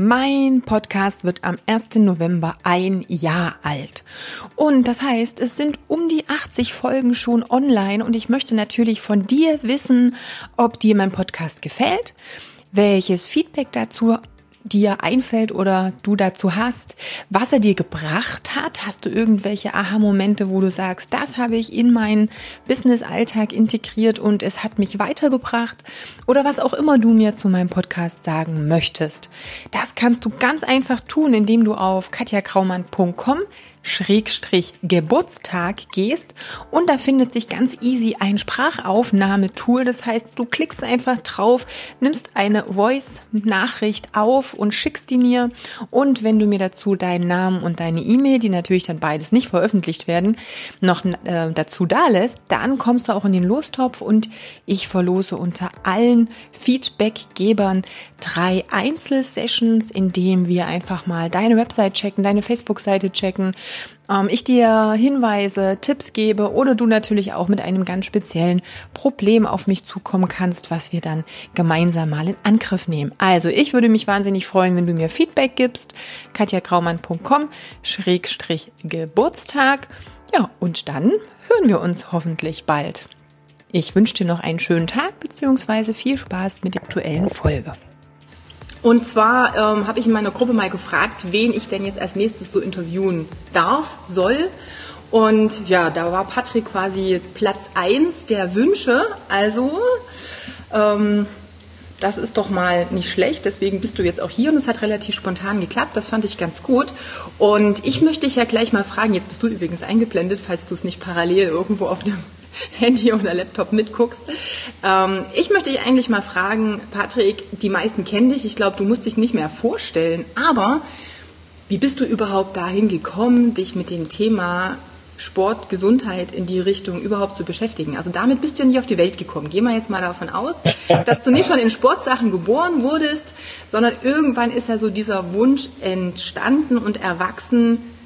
Mein Podcast wird am 1. November ein Jahr alt. Und das heißt, es sind um die 80 Folgen schon online und ich möchte natürlich von dir wissen, ob dir mein Podcast gefällt, welches Feedback dazu dir einfällt oder du dazu hast, was er dir gebracht hat. Hast du irgendwelche Aha-Momente, wo du sagst, das habe ich in meinen Business-Alltag integriert und es hat mich weitergebracht? Oder was auch immer du mir zu meinem Podcast sagen möchtest. Das kannst du ganz einfach tun, indem du auf katjakraumann.com Schrägstrich Geburtstag gehst und da findet sich ganz easy ein Sprachaufnahmetool. Das heißt, du klickst einfach drauf, nimmst eine Voice-Nachricht auf und schickst die mir. Und wenn du mir dazu deinen Namen und deine E-Mail, die natürlich dann beides nicht veröffentlicht werden, noch äh, dazu da lässt, dann kommst du auch in den Lostopf und ich verlose unter allen Feedbackgebern drei Einzelsessions, in dem wir einfach mal deine Website checken, deine Facebook-Seite checken, ähm, ich dir Hinweise, Tipps gebe oder du natürlich auch mit einem ganz speziellen Problem auf mich zukommen kannst, was wir dann gemeinsam mal in Angriff nehmen. Also ich würde mich wahnsinnig freuen, wenn du mir Feedback gibst. katjakraumann.com Schrägstrich Geburtstag. Ja, und dann hören wir uns hoffentlich bald. Ich wünsche dir noch einen schönen Tag bzw. viel Spaß mit der aktuellen Folge. Und zwar ähm, habe ich in meiner Gruppe mal gefragt, wen ich denn jetzt als nächstes so interviewen darf, soll. Und ja, da war Patrick quasi Platz eins der Wünsche. Also, ähm, das ist doch mal nicht schlecht. Deswegen bist du jetzt auch hier und es hat relativ spontan geklappt. Das fand ich ganz gut. Und ich möchte dich ja gleich mal fragen, jetzt bist du übrigens eingeblendet, falls du es nicht parallel irgendwo auf dem Handy oder Laptop mitguckst. Ähm, ich möchte dich eigentlich mal fragen, Patrick, die meisten kennen dich, ich glaube, du musst dich nicht mehr vorstellen, aber wie bist du überhaupt dahin gekommen, dich mit dem Thema Sport, Gesundheit in die Richtung überhaupt zu beschäftigen. Also damit bist du ja nicht auf die Welt gekommen. Gehen wir jetzt mal davon aus, dass du nicht schon in Sportsachen geboren wurdest, sondern irgendwann ist ja so dieser Wunsch entstanden und erwachsen,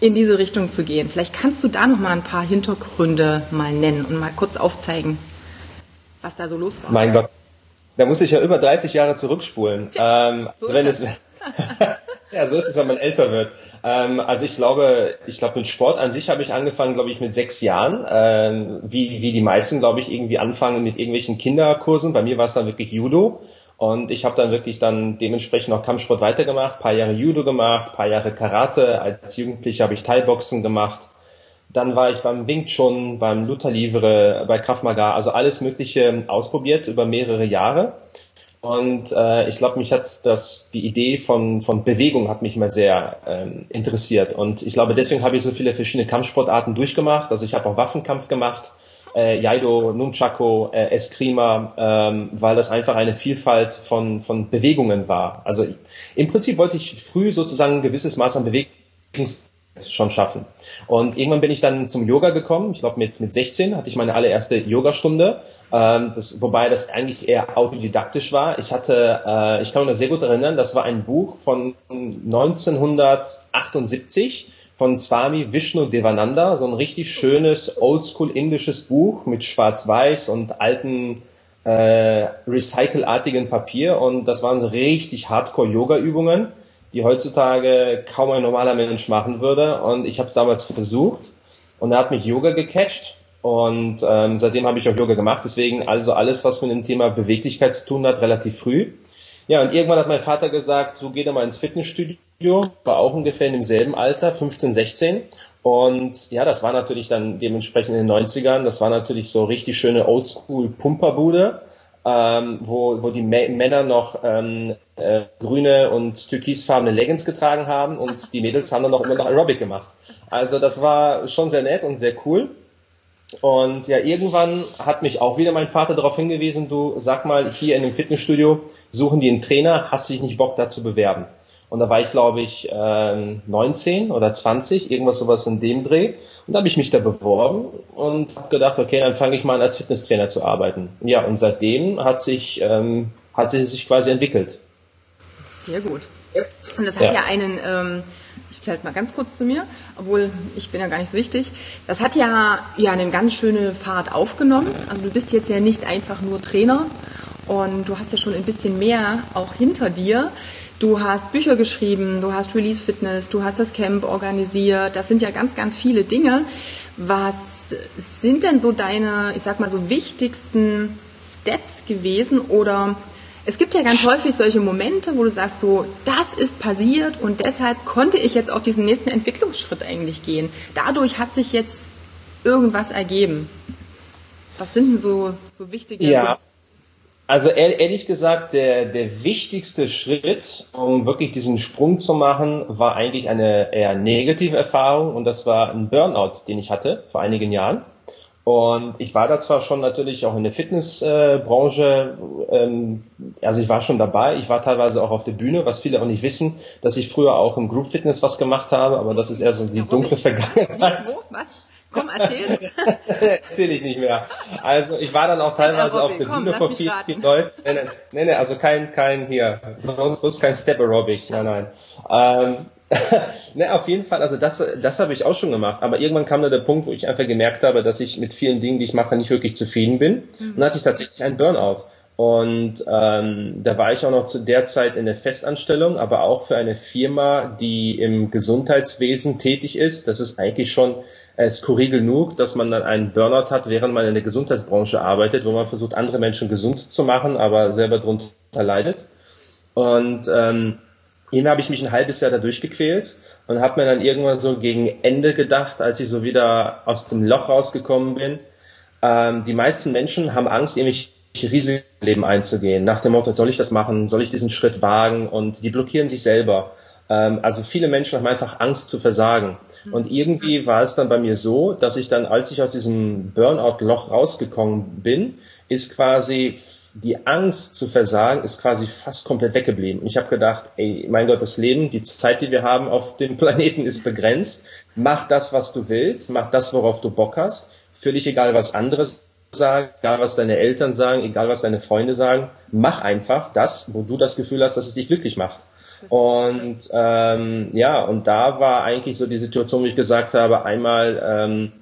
in diese Richtung zu gehen. Vielleicht kannst du da noch mal ein paar Hintergründe mal nennen und mal kurz aufzeigen, was da so los war. Mein Gott, da muss ich ja über 30 Jahre zurückspulen. Tja, ähm, so wenn es, ja, so ist es, wenn man älter wird. Ähm, also ich glaube, ich glaube mit Sport an sich habe ich angefangen, glaube ich, mit sechs Jahren. Ähm, wie, wie die meisten, glaube ich, irgendwie anfangen mit irgendwelchen Kinderkursen. Bei mir war es dann wirklich Judo. Und ich habe dann wirklich dann dementsprechend auch Kampfsport weitergemacht, paar Jahre Judo gemacht, paar Jahre Karate. Als Jugendlicher habe ich Thai-Boxen gemacht. Dann war ich beim Wing Chun, beim Luther Livre, bei Krav Maga, also alles Mögliche ausprobiert über mehrere Jahre. Und äh, ich glaube, mich hat das die Idee von von Bewegung hat mich immer sehr ähm, interessiert. Und ich glaube, deswegen habe ich so viele verschiedene Kampfsportarten durchgemacht. Also ich habe auch Waffenkampf gemacht äh, Jaido, Nunchaku, äh, Eskrima, ähm, weil das einfach eine Vielfalt von, von Bewegungen war. Also im Prinzip wollte ich früh sozusagen ein gewisses Maß an Bewegung schon schaffen. Und irgendwann bin ich dann zum Yoga gekommen. Ich glaube, mit, mit 16 hatte ich meine allererste Yogastunde. Ähm, das, wobei das eigentlich eher autodidaktisch war. Ich hatte, äh, ich kann mich noch sehr gut erinnern, das war ein Buch von 1978 von Swami Vishnu Devananda, so ein richtig schönes oldschool indisches Buch mit schwarz-weiß und alten äh, recycelartigen Papier. Und das waren richtig Hardcore-Yoga-Übungen, die heutzutage kaum ein normaler Mensch machen würde. Und ich habe es damals versucht. Und er hat mich Yoga gecatcht. Und ähm, seitdem habe ich auch Yoga gemacht, deswegen also alles, was mit dem Thema Beweglichkeit zu tun hat, relativ früh. Ja, und irgendwann hat mein Vater gesagt, so geh doch mal ins Fitnessstudio, war auch ungefähr in demselben Alter, 15, 16. Und ja, das war natürlich dann dementsprechend in den 90ern, das war natürlich so richtig schöne Oldschool-Pumperbude, ähm, wo, wo die Männer noch ähm, äh, grüne und türkisfarbene Leggings getragen haben und die Mädels haben dann noch immer noch Aerobic gemacht. Also das war schon sehr nett und sehr cool. Und ja, irgendwann hat mich auch wieder mein Vater darauf hingewiesen, du sag mal, hier in dem Fitnessstudio suchen die einen Trainer, hast du dich nicht Bock da zu bewerben? Und da war ich, glaube ich, äh, 19 oder 20, irgendwas sowas in dem Dreh. Und da habe ich mich da beworben und habe gedacht, okay, dann fange ich mal an, als Fitnesstrainer zu arbeiten. Ja, und seitdem hat sich, ähm, hat sich, sich quasi entwickelt. Sehr gut. Und das hat ja, ja einen, ähm, ich stelle mal ganz kurz zu mir, obwohl ich bin ja gar nicht so wichtig. Das hat ja, ja eine ganz schöne Fahrt aufgenommen. Also du bist jetzt ja nicht einfach nur Trainer und du hast ja schon ein bisschen mehr auch hinter dir. Du hast Bücher geschrieben, du hast Release Fitness, du hast das Camp organisiert. Das sind ja ganz, ganz viele Dinge. Was sind denn so deine, ich sag mal so wichtigsten Steps gewesen oder es gibt ja ganz häufig solche Momente, wo du sagst so, das ist passiert und deshalb konnte ich jetzt auch diesen nächsten Entwicklungsschritt eigentlich gehen. Dadurch hat sich jetzt irgendwas ergeben. Was sind denn so, so wichtige ja. Also ehrlich gesagt, der, der wichtigste Schritt, um wirklich diesen Sprung zu machen, war eigentlich eine eher negative Erfahrung und das war ein Burnout, den ich hatte vor einigen Jahren. Und ich war da zwar schon natürlich auch in der Fitnessbranche, äh, ähm, also ich war schon dabei, ich war teilweise auch auf der Bühne, was viele auch nicht wissen, dass ich früher auch im Group Fitness was gemacht habe, aber das ist eher so die dunkle Vergangenheit. Wo? Was? Komm, erzähl. erzähl ich nicht mehr. Also ich war dann auch teilweise auf der Komm, Bühne vor vielen, vielen Leuten. Nee, nee, nee, also kein, kein hier, bloß kein Step Aerobic, nein, nein. Ähm, ne, auf jeden Fall, also das, das habe ich auch schon gemacht. Aber irgendwann kam da der Punkt, wo ich einfach gemerkt habe, dass ich mit vielen Dingen, die ich mache, nicht wirklich zufrieden bin. Mhm. Und dann hatte ich tatsächlich einen Burnout. Und ähm, da war ich auch noch zu der Zeit in der Festanstellung, aber auch für eine Firma, die im Gesundheitswesen tätig ist. Das ist eigentlich schon äh, skurril genug, dass man dann einen Burnout hat, während man in der Gesundheitsbranche arbeitet, wo man versucht, andere Menschen gesund zu machen, aber selber darunter leidet. Und ähm, eben habe ich mich ein halbes Jahr da durchgequält und habe mir dann irgendwann so gegen Ende gedacht, als ich so wieder aus dem Loch rausgekommen bin, ähm, die meisten Menschen haben Angst, irgendwie Risiken Leben einzugehen. Nach dem Motto, soll ich das machen? Soll ich diesen Schritt wagen? Und die blockieren sich selber. Ähm, also viele Menschen haben einfach Angst zu versagen. Mhm. Und irgendwie war es dann bei mir so, dass ich dann, als ich aus diesem Burnout-Loch rausgekommen bin, ist quasi die Angst zu versagen, ist quasi fast komplett weggeblieben. Und ich habe gedacht, ey, mein Gott, das Leben, die Zeit, die wir haben auf dem Planeten ist begrenzt. Mach das, was du willst, mach das, worauf du Bock hast. Völlig egal, was anderes sagen, egal was deine Eltern sagen, egal was deine Freunde sagen, mach einfach das, wo du das Gefühl hast, dass es dich glücklich macht. Und ähm, ja, und da war eigentlich so die Situation, wo ich gesagt habe, einmal ähm,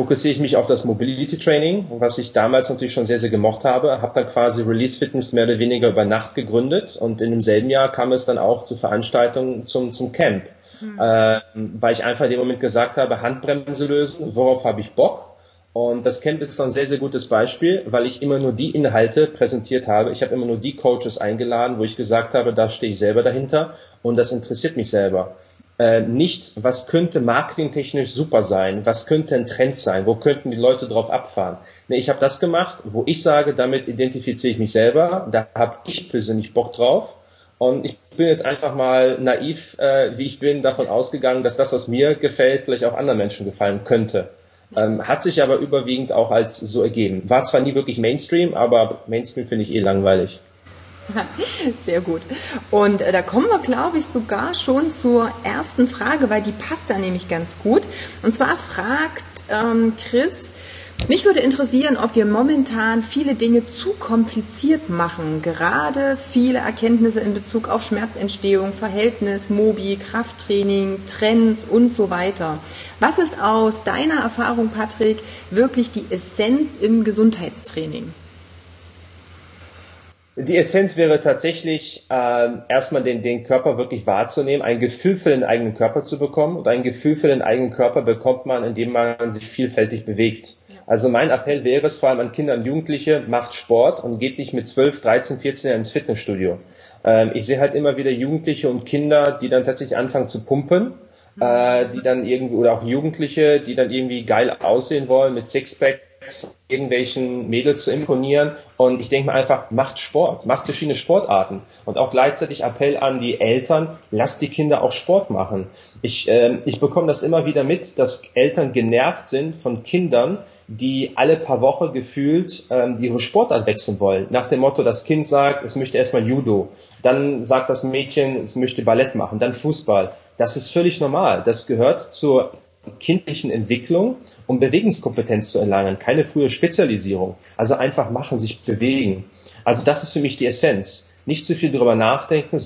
fokussiere ich mich auf das Mobility Training, was ich damals natürlich schon sehr, sehr gemocht habe, habe dann quasi Release Fitness mehr oder weniger über Nacht gegründet und in demselben Jahr kam es dann auch zu Veranstaltungen zum, zum Camp, mhm. äh, weil ich einfach in dem Moment gesagt habe, Handbremse lösen, worauf habe ich Bock und das Camp ist ein sehr, sehr gutes Beispiel, weil ich immer nur die Inhalte präsentiert habe. Ich habe immer nur die Coaches eingeladen, wo ich gesagt habe, da stehe ich selber dahinter und das interessiert mich selber. Äh, nicht, was könnte marketingtechnisch super sein, was könnte ein Trend sein, wo könnten die Leute drauf abfahren. Nee, ich habe das gemacht, wo ich sage, damit identifiziere ich mich selber, da habe ich persönlich Bock drauf. Und ich bin jetzt einfach mal naiv, äh, wie ich bin, davon ausgegangen, dass das, was mir gefällt, vielleicht auch anderen Menschen gefallen könnte. Ähm, hat sich aber überwiegend auch als so ergeben. War zwar nie wirklich Mainstream, aber Mainstream finde ich eh langweilig. Sehr gut. Und äh, da kommen wir, glaube ich, sogar schon zur ersten Frage, weil die passt da nämlich ganz gut. Und zwar fragt ähm, Chris, mich würde interessieren, ob wir momentan viele Dinge zu kompliziert machen. Gerade viele Erkenntnisse in Bezug auf Schmerzentstehung, Verhältnis, Mobi, Krafttraining, Trends und so weiter. Was ist aus deiner Erfahrung, Patrick, wirklich die Essenz im Gesundheitstraining? Die Essenz wäre tatsächlich, äh, erstmal den, den Körper wirklich wahrzunehmen, ein Gefühl für den eigenen Körper zu bekommen. Und ein Gefühl für den eigenen Körper bekommt man, indem man sich vielfältig bewegt. Also mein Appell wäre es vor allem an Kinder und Jugendliche, macht Sport und geht nicht mit 12, 13, 14 Jahren ins Fitnessstudio. Ähm, ich sehe halt immer wieder Jugendliche und Kinder, die dann tatsächlich anfangen zu pumpen, äh, die dann irgendwie, oder auch Jugendliche, die dann irgendwie geil aussehen wollen mit Sixpack irgendwelchen Mädels zu imponieren. Und ich denke mir einfach, macht Sport, macht verschiedene Sportarten. Und auch gleichzeitig Appell an die Eltern, lasst die Kinder auch Sport machen. Ich, äh, ich bekomme das immer wieder mit, dass Eltern genervt sind von Kindern, die alle paar Wochen gefühlt ähm, ihre Sportart wechseln wollen. Nach dem Motto, das Kind sagt, es möchte erstmal Judo, dann sagt das Mädchen, es möchte Ballett machen, dann Fußball. Das ist völlig normal. Das gehört zur kindlichen Entwicklung, um Bewegungskompetenz zu erlangen, keine frühe Spezialisierung. Also einfach machen, sich bewegen. Also das ist für mich die Essenz. Nicht zu viel darüber nachdenken,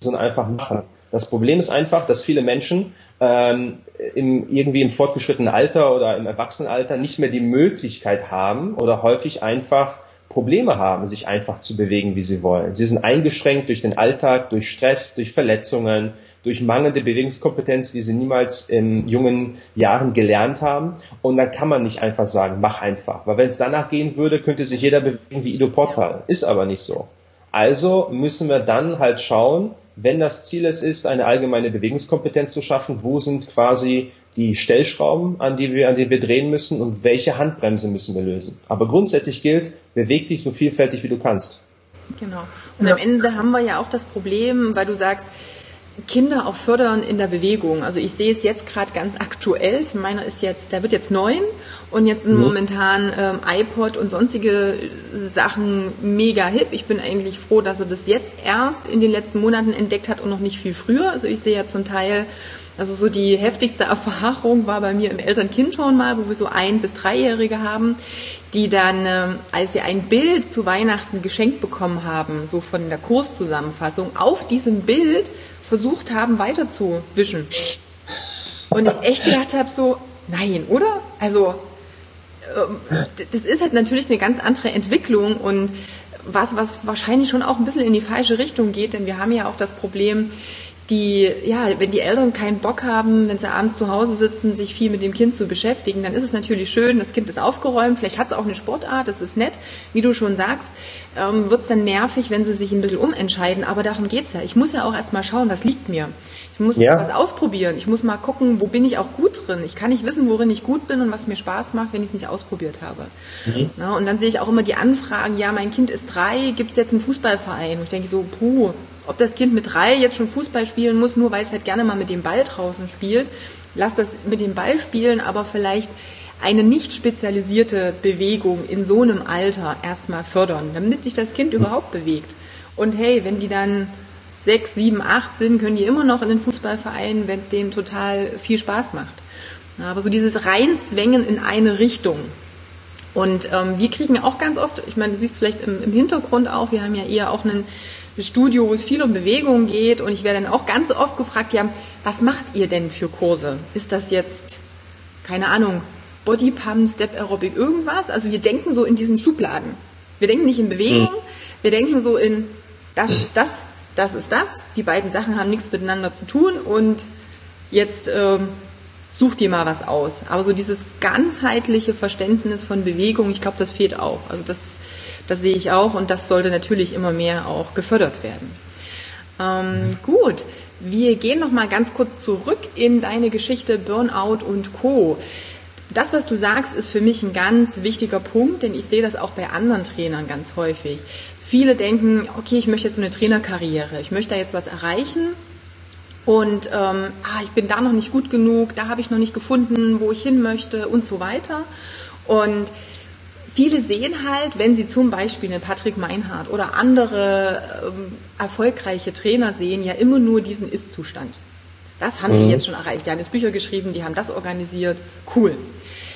sondern einfach machen. Das Problem ist einfach, dass viele Menschen ähm, im, irgendwie im fortgeschrittenen Alter oder im Erwachsenenalter nicht mehr die Möglichkeit haben oder häufig einfach Probleme haben, sich einfach zu bewegen, wie sie wollen. Sie sind eingeschränkt durch den Alltag, durch Stress, durch Verletzungen, durch mangelnde Bewegungskompetenz, die sie niemals in jungen Jahren gelernt haben. Und dann kann man nicht einfach sagen, mach einfach. Weil wenn es danach gehen würde, könnte sich jeder bewegen wie Ido Portal. Ist aber nicht so. Also müssen wir dann halt schauen, wenn das Ziel es ist, eine allgemeine Bewegungskompetenz zu schaffen, wo sind quasi die Stellschrauben, an die wir, an denen wir drehen müssen und welche Handbremse müssen wir lösen. Aber grundsätzlich gilt, beweg dich so vielfältig wie du kannst. Genau. Und ja. am Ende haben wir ja auch das Problem, weil du sagst, Kinder auch fördern in der Bewegung. Also ich sehe es jetzt gerade ganz aktuell. Meiner ist jetzt, der wird jetzt neun und jetzt sind mhm. momentan ähm, iPod und sonstige Sachen mega hip. Ich bin eigentlich froh, dass er das jetzt erst in den letzten Monaten entdeckt hat und noch nicht viel früher. Also ich sehe ja zum Teil also so die heftigste Erfahrung war bei mir im Eltern-Kind schon mal, wo wir so ein- bis dreijährige haben, die dann, ähm, als sie ein Bild zu Weihnachten geschenkt bekommen haben, so von der Kurszusammenfassung, auf diesem Bild versucht haben weiterzuwischen. Und ich echt gedacht habe so, nein, oder? Also ähm, das ist halt natürlich eine ganz andere Entwicklung und was, was wahrscheinlich schon auch ein bisschen in die falsche Richtung geht, denn wir haben ja auch das Problem, die, ja, wenn die Eltern keinen Bock haben, wenn sie abends zu Hause sitzen, sich viel mit dem Kind zu beschäftigen, dann ist es natürlich schön, das Kind ist aufgeräumt, vielleicht hat es auch eine Sportart, das ist nett, wie du schon sagst, ähm, wird es dann nervig, wenn sie sich ein bisschen umentscheiden, aber darum geht's ja. Ich muss ja auch erstmal schauen, was liegt mir. Ich muss ja. was ausprobieren, ich muss mal gucken, wo bin ich auch gut drin. Ich kann nicht wissen, worin ich gut bin und was mir Spaß macht, wenn ich es nicht ausprobiert habe. Mhm. Na, und dann sehe ich auch immer die Anfragen, ja, mein Kind ist drei, gibt es jetzt einen Fußballverein? Und ich denke so, puh, ob das Kind mit drei jetzt schon Fußball spielen muss, nur weil es halt gerne mal mit dem Ball draußen spielt, lass das mit dem Ball spielen, aber vielleicht eine nicht spezialisierte Bewegung in so einem Alter erstmal fördern, damit sich das Kind überhaupt bewegt. Und hey, wenn die dann sechs, sieben, acht sind, können die immer noch in den Fußballverein, wenn es denen total viel Spaß macht. Aber so dieses Reinzwängen in eine Richtung. Und ähm, wir kriegen auch ganz oft, ich meine, du siehst vielleicht im, im Hintergrund auch, wir haben ja eher auch einen Studio, wo es viel um Bewegung geht und ich werde dann auch ganz oft gefragt, ja, was macht ihr denn für Kurse? Ist das jetzt, keine Ahnung, Body Pump, Step Aerobic, irgendwas? Also wir denken so in diesen Schubladen. Wir denken nicht in Bewegung, mhm. wir denken so in, das ist das, das ist das. Die beiden Sachen haben nichts miteinander zu tun und jetzt ähm, such dir mal was aus. Aber so dieses ganzheitliche Verständnis von Bewegung, ich glaube, das fehlt auch. Also das das sehe ich auch und das sollte natürlich immer mehr auch gefördert werden. Ähm, gut, wir gehen noch mal ganz kurz zurück in deine Geschichte Burnout und Co. Das, was du sagst, ist für mich ein ganz wichtiger Punkt, denn ich sehe das auch bei anderen Trainern ganz häufig. Viele denken, okay, ich möchte jetzt so eine Trainerkarriere, ich möchte da jetzt was erreichen und ähm, ah, ich bin da noch nicht gut genug, da habe ich noch nicht gefunden, wo ich hin möchte und so weiter. Und viele sehen halt, wenn sie zum Beispiel einen Patrick Meinhardt oder andere ähm, erfolgreiche Trainer sehen, ja immer nur diesen Ist-Zustand. Das haben mhm. die jetzt schon erreicht. Die haben jetzt Bücher geschrieben, die haben das organisiert. Cool.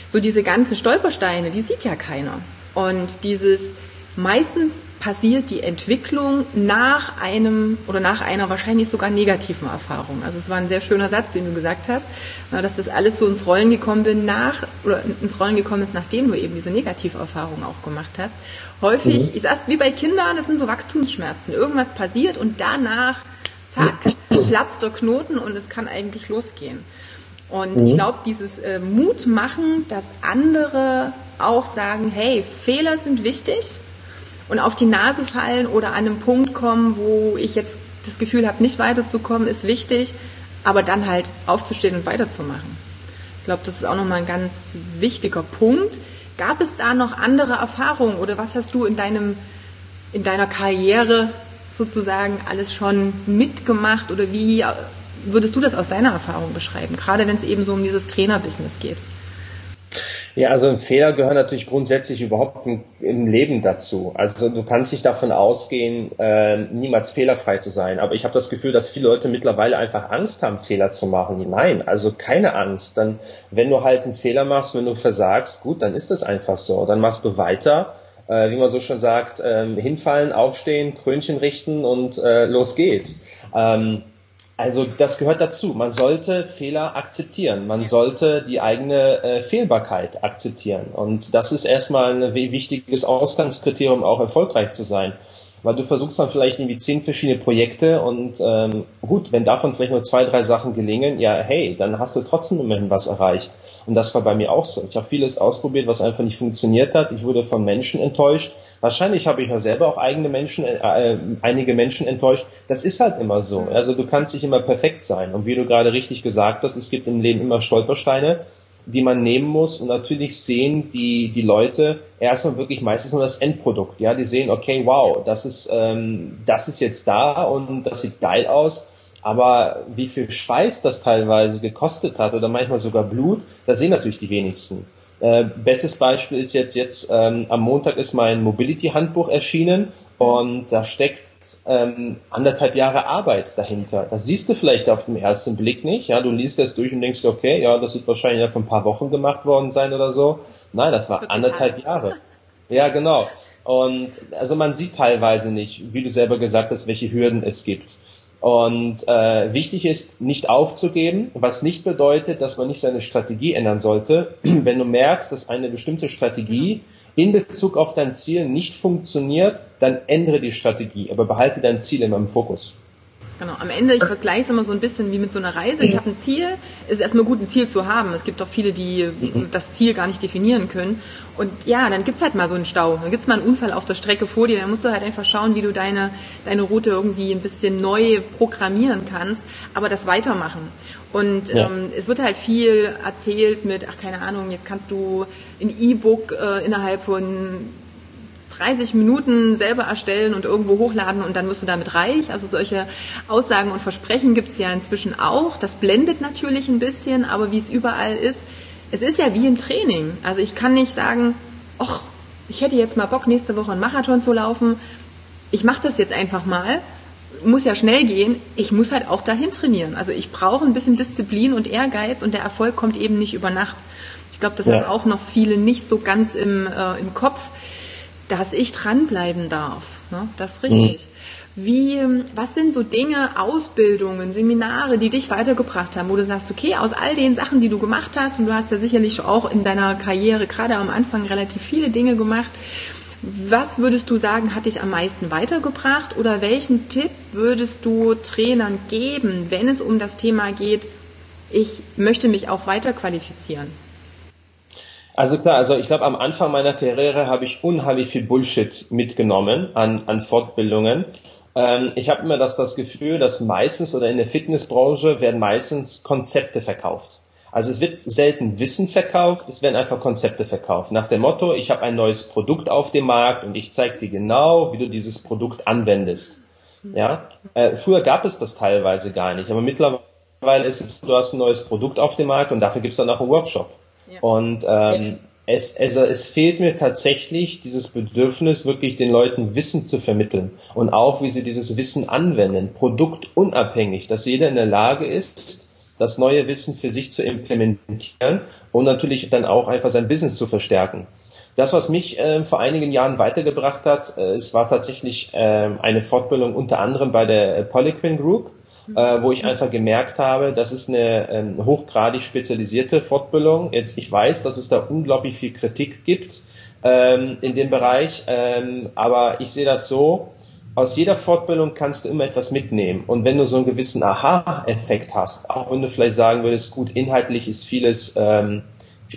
So diese ganzen Stolpersteine, die sieht ja keiner. Und dieses meistens passiert die Entwicklung nach einem oder nach einer wahrscheinlich sogar negativen Erfahrung. Also es war ein sehr schöner Satz, den du gesagt hast, dass das alles so ins Rollen gekommen bin nach oder ins Rollen gekommen ist, nachdem du eben diese Negativerfahrung auch gemacht hast. Häufig, mhm. ich sag's wie bei Kindern, das sind so Wachstumsschmerzen. Irgendwas passiert und danach, zack, platzt der Knoten und es kann eigentlich losgehen. Und mhm. ich glaube, dieses äh, Mut machen, dass andere auch sagen, hey, Fehler sind wichtig, und auf die Nase fallen oder an einen Punkt kommen, wo ich jetzt das Gefühl habe, nicht weiterzukommen, ist wichtig, aber dann halt aufzustehen und weiterzumachen. Ich glaube, das ist auch nochmal ein ganz wichtiger Punkt. Gab es da noch andere Erfahrungen oder was hast du in deinem, in deiner Karriere sozusagen alles schon mitgemacht oder wie würdest du das aus deiner Erfahrung beschreiben? Gerade wenn es eben so um dieses Trainerbusiness geht. Ja, also Fehler gehören natürlich grundsätzlich überhaupt im Leben dazu. Also du kannst nicht davon ausgehen, äh, niemals fehlerfrei zu sein. Aber ich habe das Gefühl, dass viele Leute mittlerweile einfach Angst haben, Fehler zu machen. Nein, also keine Angst. Dann, wenn du halt einen Fehler machst, wenn du versagst, gut, dann ist das einfach so. Dann machst du weiter, äh, wie man so schon sagt, äh, hinfallen, aufstehen, Krönchen richten und äh, los geht's. Also das gehört dazu. Man sollte Fehler akzeptieren. Man sollte die eigene äh, Fehlbarkeit akzeptieren. Und das ist erstmal ein wichtiges Ausgangskriterium, auch erfolgreich zu sein. Weil du versuchst dann vielleicht irgendwie zehn verschiedene Projekte und ähm, gut, wenn davon vielleicht nur zwei, drei Sachen gelingen, ja, hey, dann hast du trotzdem immerhin was erreicht. Und das war bei mir auch so. Ich habe vieles ausprobiert, was einfach nicht funktioniert hat. Ich wurde von Menschen enttäuscht. Wahrscheinlich habe ich ja selber auch eigene Menschen, äh, äh, einige Menschen enttäuscht. Das ist halt immer so. Also du kannst nicht immer perfekt sein. Und wie du gerade richtig gesagt hast, es gibt im Leben immer Stolpersteine, die man nehmen muss. Und natürlich sehen die, die Leute erstmal wirklich meistens nur das Endprodukt. Ja, die sehen, okay, wow, das ist, ähm, das ist jetzt da und das sieht geil aus aber wie viel Schweiß das teilweise gekostet hat oder manchmal sogar Blut, das sehen natürlich die wenigsten. Äh, bestes Beispiel ist jetzt, jetzt ähm, am Montag ist mein Mobility-Handbuch erschienen und da steckt ähm, anderthalb Jahre Arbeit dahinter. Das siehst du vielleicht auf den ersten Blick nicht. Ja, du liest das durch und denkst, okay, ja, das wird wahrscheinlich ja vor ein paar Wochen gemacht worden sein oder so. Nein, das war anderthalb Jahre. Ja, genau. Und also man sieht teilweise nicht, wie du selber gesagt hast, welche Hürden es gibt. Und äh, wichtig ist, nicht aufzugeben, was nicht bedeutet, dass man nicht seine Strategie ändern sollte. Wenn du merkst, dass eine bestimmte Strategie in Bezug auf dein Ziel nicht funktioniert, dann ändere die Strategie, aber behalte dein Ziel immer im Fokus. Genau, am Ende, ich vergleiche es immer so ein bisschen wie mit so einer Reise. Ich habe ein Ziel, es ist erstmal gut, ein Ziel zu haben. Es gibt auch viele, die das Ziel gar nicht definieren können. Und ja, dann gibt's halt mal so einen Stau. Dann gibt's mal einen Unfall auf der Strecke vor dir. Dann musst du halt einfach schauen, wie du deine, deine Route irgendwie ein bisschen neu programmieren kannst, aber das weitermachen. Und ja. ähm, es wird halt viel erzählt mit, ach keine Ahnung, jetzt kannst du ein E-Book äh, innerhalb von 30 Minuten selber erstellen und irgendwo hochladen und dann wirst du damit reich. Also solche Aussagen und Versprechen gibt es ja inzwischen auch. Das blendet natürlich ein bisschen, aber wie es überall ist, es ist ja wie im Training. Also ich kann nicht sagen, ach, ich hätte jetzt mal Bock, nächste Woche einen Marathon zu laufen. Ich mache das jetzt einfach mal. Muss ja schnell gehen. Ich muss halt auch dahin trainieren. Also ich brauche ein bisschen Disziplin und Ehrgeiz und der Erfolg kommt eben nicht über Nacht. Ich glaube, das ja. haben auch noch viele nicht so ganz im, äh, im Kopf dass ich dranbleiben darf. Ne? Das ist richtig. Mhm. Wie, was sind so Dinge, Ausbildungen, Seminare, die dich weitergebracht haben, wo du sagst, okay, aus all den Sachen, die du gemacht hast, und du hast ja sicherlich auch in deiner Karriere gerade am Anfang relativ viele Dinge gemacht, was würdest du sagen, hat dich am meisten weitergebracht oder welchen Tipp würdest du Trainern geben, wenn es um das Thema geht, ich möchte mich auch weiter qualifizieren? Also klar, also ich glaube, am Anfang meiner Karriere habe ich unheimlich viel Bullshit mitgenommen an, an Fortbildungen. Ähm, ich habe immer das, das Gefühl, dass meistens oder in der Fitnessbranche werden meistens Konzepte verkauft. Also es wird selten Wissen verkauft, es werden einfach Konzepte verkauft. Nach dem Motto, ich habe ein neues Produkt auf dem Markt und ich zeige dir genau, wie du dieses Produkt anwendest. Ja, äh, früher gab es das teilweise gar nicht, aber mittlerweile ist es, du hast ein neues Produkt auf dem Markt und dafür gibt es dann auch einen Workshop. Und ähm, es, also es fehlt mir tatsächlich dieses Bedürfnis, wirklich den Leuten Wissen zu vermitteln und auch, wie sie dieses Wissen anwenden, produktunabhängig, dass jeder in der Lage ist, das neue Wissen für sich zu implementieren und natürlich dann auch einfach sein Business zu verstärken. Das, was mich äh, vor einigen Jahren weitergebracht hat, äh, es war tatsächlich äh, eine Fortbildung unter anderem bei der Polyquin Group äh, wo ich einfach gemerkt habe, das ist eine ähm, hochgradig spezialisierte Fortbildung. Jetzt, ich weiß, dass es da unglaublich viel Kritik gibt ähm, in dem Bereich, ähm, aber ich sehe das so, aus jeder Fortbildung kannst du immer etwas mitnehmen. Und wenn du so einen gewissen Aha-Effekt hast, auch wenn du vielleicht sagen würdest, gut, inhaltlich ist vieles ähm,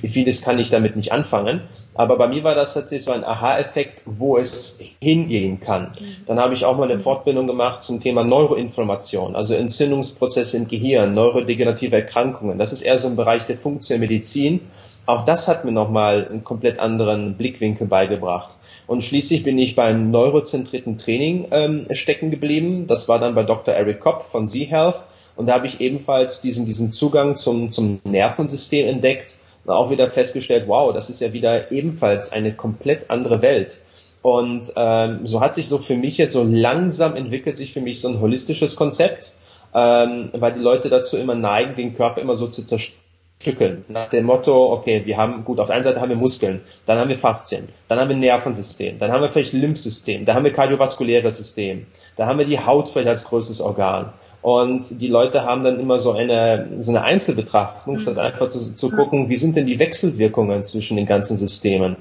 vieles kann ich damit nicht anfangen. Aber bei mir war das tatsächlich so ein Aha-Effekt, wo es hingehen kann. Mhm. Dann habe ich auch mal eine Fortbildung gemacht zum Thema Neuroinformation, also Entzündungsprozesse im Gehirn, neurodegenerative Erkrankungen. Das ist eher so ein Bereich der funktionellen Medizin. Auch das hat mir nochmal einen komplett anderen Blickwinkel beigebracht. Und schließlich bin ich beim neurozentrierten Training ähm, stecken geblieben. Das war dann bei Dr. Eric Kopp von Z-Health. Und da habe ich ebenfalls diesen, diesen Zugang zum, zum Nervensystem entdeckt auch wieder festgestellt, wow, das ist ja wieder ebenfalls eine komplett andere Welt. Und ähm, so hat sich so für mich jetzt so langsam entwickelt sich für mich so ein holistisches Konzept, ähm, weil die Leute dazu immer neigen, den Körper immer so zu zerstückeln. Nach dem Motto, okay, wir haben, gut, auf der einen Seite haben wir Muskeln, dann haben wir Faszien, dann haben wir Nervensystem, dann haben wir vielleicht Lymphsystem, dann haben wir kardiovaskuläres System, dann haben wir die Haut vielleicht als größtes Organ. Und die Leute haben dann immer so eine, so eine Einzelbetrachtung, statt einfach zu, zu gucken, wie sind denn die Wechselwirkungen zwischen den ganzen Systemen.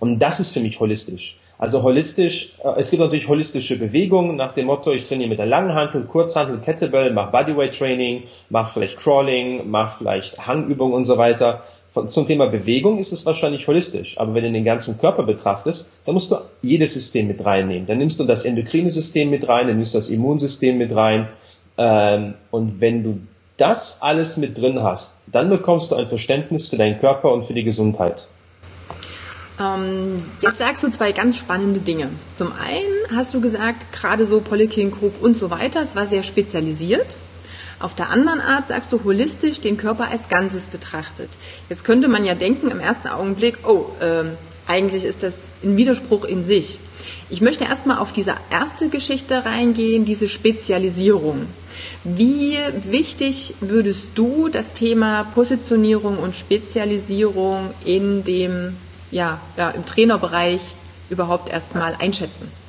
Und das ist für mich holistisch. Also holistisch, äh, es gibt natürlich holistische Bewegungen nach dem Motto, ich trainiere mit der langen Hantel, Kurzhantel, Kettlebell, mach Bodyweight Training, mach vielleicht Crawling, mach vielleicht Hangübungen und so weiter. Von, zum Thema Bewegung ist es wahrscheinlich holistisch, aber wenn du den ganzen Körper betrachtest, dann musst du jedes System mit reinnehmen. Dann nimmst du das endokrine System mit rein, dann nimmst du das Immunsystem mit rein. Ähm, und wenn du das alles mit drin hast, dann bekommst du ein Verständnis für deinen Körper und für die Gesundheit. Ähm, jetzt sagst du zwei ganz spannende Dinge. Zum einen hast du gesagt, gerade so Polyclinic Group und so weiter, es war sehr spezialisiert. Auf der anderen Art sagst du holistisch den Körper als Ganzes betrachtet. Jetzt könnte man ja denken im ersten Augenblick, oh, ähm, eigentlich ist das ein Widerspruch in sich. Ich möchte erstmal auf diese erste Geschichte reingehen, diese Spezialisierung. Wie wichtig würdest du das Thema Positionierung und Spezialisierung in dem ja, ja, im Trainerbereich überhaupt erstmal einschätzen?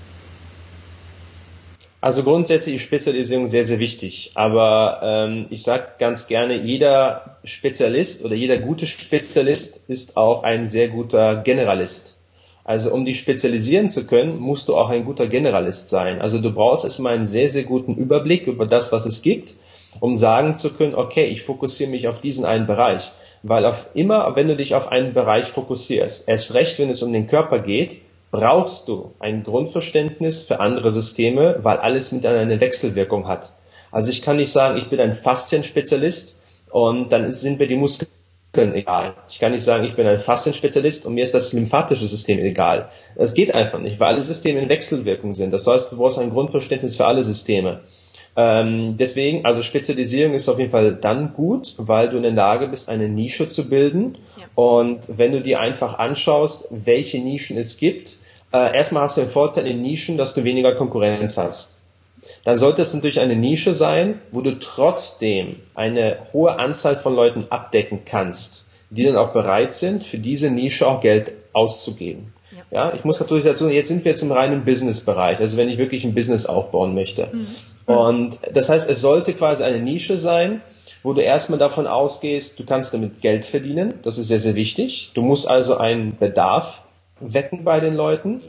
Also grundsätzlich ist Spezialisierung sehr, sehr wichtig. Aber ähm, ich sage ganz gerne, jeder Spezialist oder jeder gute Spezialist ist auch ein sehr guter Generalist. Also um dich spezialisieren zu können, musst du auch ein guter Generalist sein. Also du brauchst erstmal einen sehr, sehr guten Überblick über das, was es gibt, um sagen zu können, okay, ich fokussiere mich auf diesen einen Bereich. Weil auf immer, wenn du dich auf einen Bereich fokussierst, erst recht, wenn es um den Körper geht, brauchst du ein Grundverständnis für andere Systeme, weil alles miteinander eine Wechselwirkung hat. Also ich kann nicht sagen, ich bin ein Faszienspezialist und dann sind mir die Muskeln egal. Ich kann nicht sagen, ich bin ein Faszienspezialist und mir ist das lymphatische System egal. Es geht einfach nicht, weil alle Systeme in Wechselwirkung sind. Das heißt, du brauchst ein Grundverständnis für alle Systeme. Ähm, deswegen, also Spezialisierung ist auf jeden Fall dann gut, weil du in der Lage bist, eine Nische zu bilden. Ja. Und wenn du dir einfach anschaust, welche Nischen es gibt, äh, erstmal hast du den Vorteil in Nischen, dass du weniger Konkurrenz hast. Dann sollte es natürlich eine Nische sein, wo du trotzdem eine hohe Anzahl von Leuten abdecken kannst, die dann auch bereit sind, für diese Nische auch Geld auszugeben. Ja, ich muss natürlich dazu, jetzt sind wir jetzt im reinen Business-Bereich, also wenn ich wirklich ein Business aufbauen möchte. Mhm. Und das heißt, es sollte quasi eine Nische sein, wo du erstmal davon ausgehst, du kannst damit Geld verdienen. Das ist sehr, sehr wichtig. Du musst also einen Bedarf wecken bei den Leuten.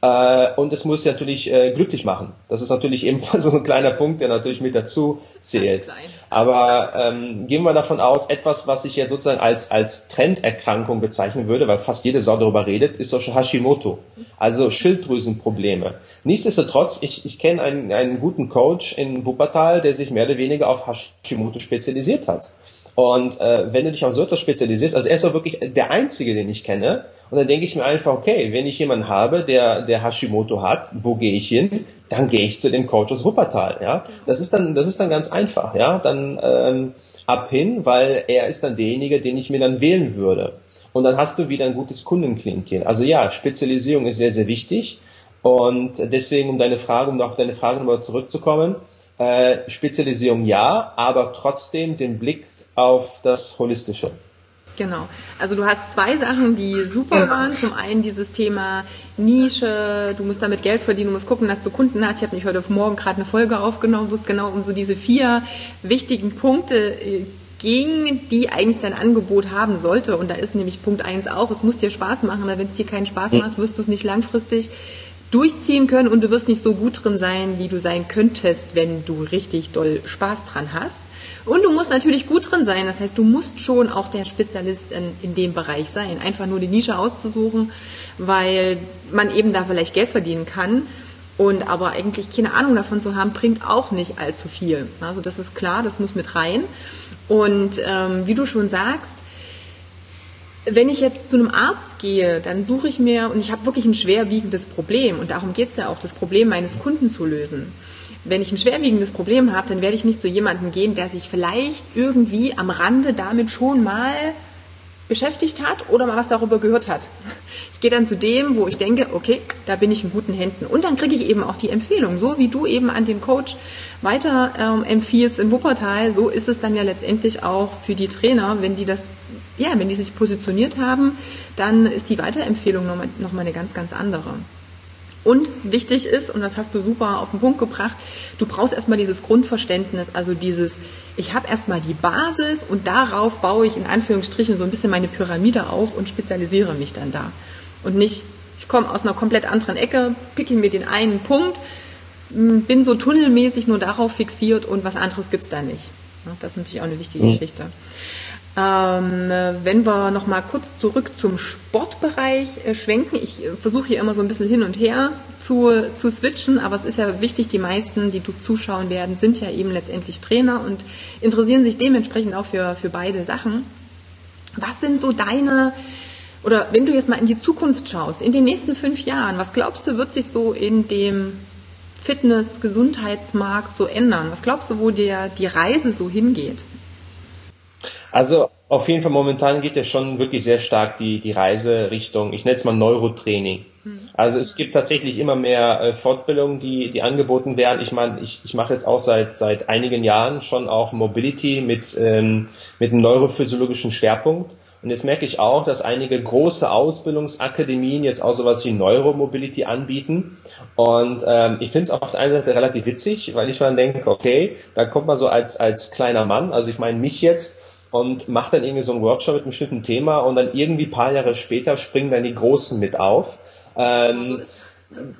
Äh, und es muss natürlich äh, glücklich machen. Das ist natürlich ebenfalls so ein kleiner Punkt, der natürlich mit dazu zählt. Aber ähm, gehen wir davon aus, etwas, was ich jetzt sozusagen als, als Trenderkrankung bezeichnen würde, weil fast jede Sau darüber redet, ist solche Hashimoto. Also Schilddrüsenprobleme. Nichtsdestotrotz, ich, ich kenne einen, einen guten Coach in Wuppertal, der sich mehr oder weniger auf Hashimoto spezialisiert hat. Und äh, wenn du dich auf so etwas spezialisierst, also er ist auch wirklich der Einzige, den ich kenne. Und dann denke ich mir einfach, okay, wenn ich jemanden habe, der, der Hashimoto hat, wo gehe ich hin? Dann gehe ich zu dem Coach aus Wuppertal. Ja, das ist dann, das ist dann ganz einfach. Ja, dann ähm, ab hin, weil er ist dann derjenige, den ich mir dann wählen würde. Und dann hast du wieder ein gutes Kundenklientel. Also ja, Spezialisierung ist sehr, sehr wichtig. Und deswegen, um deine Frage, um auf deine Frage nochmal zurückzukommen, äh, Spezialisierung ja, aber trotzdem den Blick auf das Holistische. Genau. Also du hast zwei Sachen, die super waren. Zum einen dieses Thema Nische, du musst damit Geld verdienen, du musst gucken, dass du Kunden hast. Ich habe mich heute Morgen gerade eine Folge aufgenommen, wo es genau um so diese vier wichtigen Punkte äh, ging, die eigentlich dein Angebot haben sollte. Und da ist nämlich Punkt eins auch, es muss dir Spaß machen, weil wenn es dir keinen Spaß macht, wirst du es nicht langfristig durchziehen können und du wirst nicht so gut drin sein, wie du sein könntest, wenn du richtig doll Spaß dran hast. Und du musst natürlich gut drin sein. Das heißt, du musst schon auch der Spezialist in, in dem Bereich sein. Einfach nur die Nische auszusuchen, weil man eben da vielleicht Geld verdienen kann. Und aber eigentlich keine Ahnung davon zu haben, bringt auch nicht allzu viel. Also das ist klar, das muss mit rein. Und ähm, wie du schon sagst, wenn ich jetzt zu einem Arzt gehe, dann suche ich mir, und ich habe wirklich ein schwerwiegendes Problem, und darum geht es ja auch, das Problem meines Kunden zu lösen wenn ich ein schwerwiegendes Problem habe, dann werde ich nicht zu jemandem gehen, der sich vielleicht irgendwie am Rande damit schon mal beschäftigt hat oder mal was darüber gehört hat. Ich gehe dann zu dem, wo ich denke, okay, da bin ich in guten Händen. Und dann kriege ich eben auch die Empfehlung. So wie du eben an den Coach weiter ähm, empfiehlst in Wuppertal, so ist es dann ja letztendlich auch für die Trainer, wenn die das, ja, wenn die sich positioniert haben, dann ist die Weiterempfehlung nochmal noch mal eine ganz, ganz andere. Und wichtig ist, und das hast du super auf den Punkt gebracht, du brauchst erstmal dieses Grundverständnis, also dieses, ich habe erstmal die Basis und darauf baue ich in Anführungsstrichen so ein bisschen meine Pyramide auf und spezialisiere mich dann da. Und nicht, ich komme aus einer komplett anderen Ecke, picke mir den einen Punkt, bin so tunnelmäßig nur darauf fixiert und was anderes gibt's da nicht. Das ist natürlich auch eine wichtige mhm. Ähm, wenn wir noch mal kurz zurück zum Sportbereich äh, schwenken, ich äh, versuche hier immer so ein bisschen hin und her zu, zu switchen, aber es ist ja wichtig, die meisten, die du zuschauen werden, sind ja eben letztendlich Trainer und interessieren sich dementsprechend auch für, für beide Sachen. Was sind so deine, oder wenn du jetzt mal in die Zukunft schaust, in den nächsten fünf Jahren, was glaubst du, wird sich so in dem Fitness, Gesundheitsmarkt so ändern? Was glaubst du, wo der, die Reise so hingeht? Also auf jeden Fall momentan geht ja schon wirklich sehr stark die, die Reise Richtung, ich nenne es mal Neurotraining. Hm. Also es gibt tatsächlich immer mehr äh, Fortbildungen, die, die angeboten werden. Ich meine, ich, ich mache jetzt auch seit, seit einigen Jahren schon auch Mobility mit, ähm, mit einem neurophysiologischen Schwerpunkt. Und jetzt merke ich auch, dass einige große Ausbildungsakademien jetzt auch sowas wie Neuromobility anbieten. Und ähm, ich finde es auf der einen Seite relativ witzig, weil ich mal denke, okay, da kommt man so als, als kleiner Mann, also ich meine mich jetzt, und macht dann irgendwie so einen Workshop mit einem bestimmten Thema und dann irgendwie paar Jahre später springen dann die Großen mit auf. Ähm,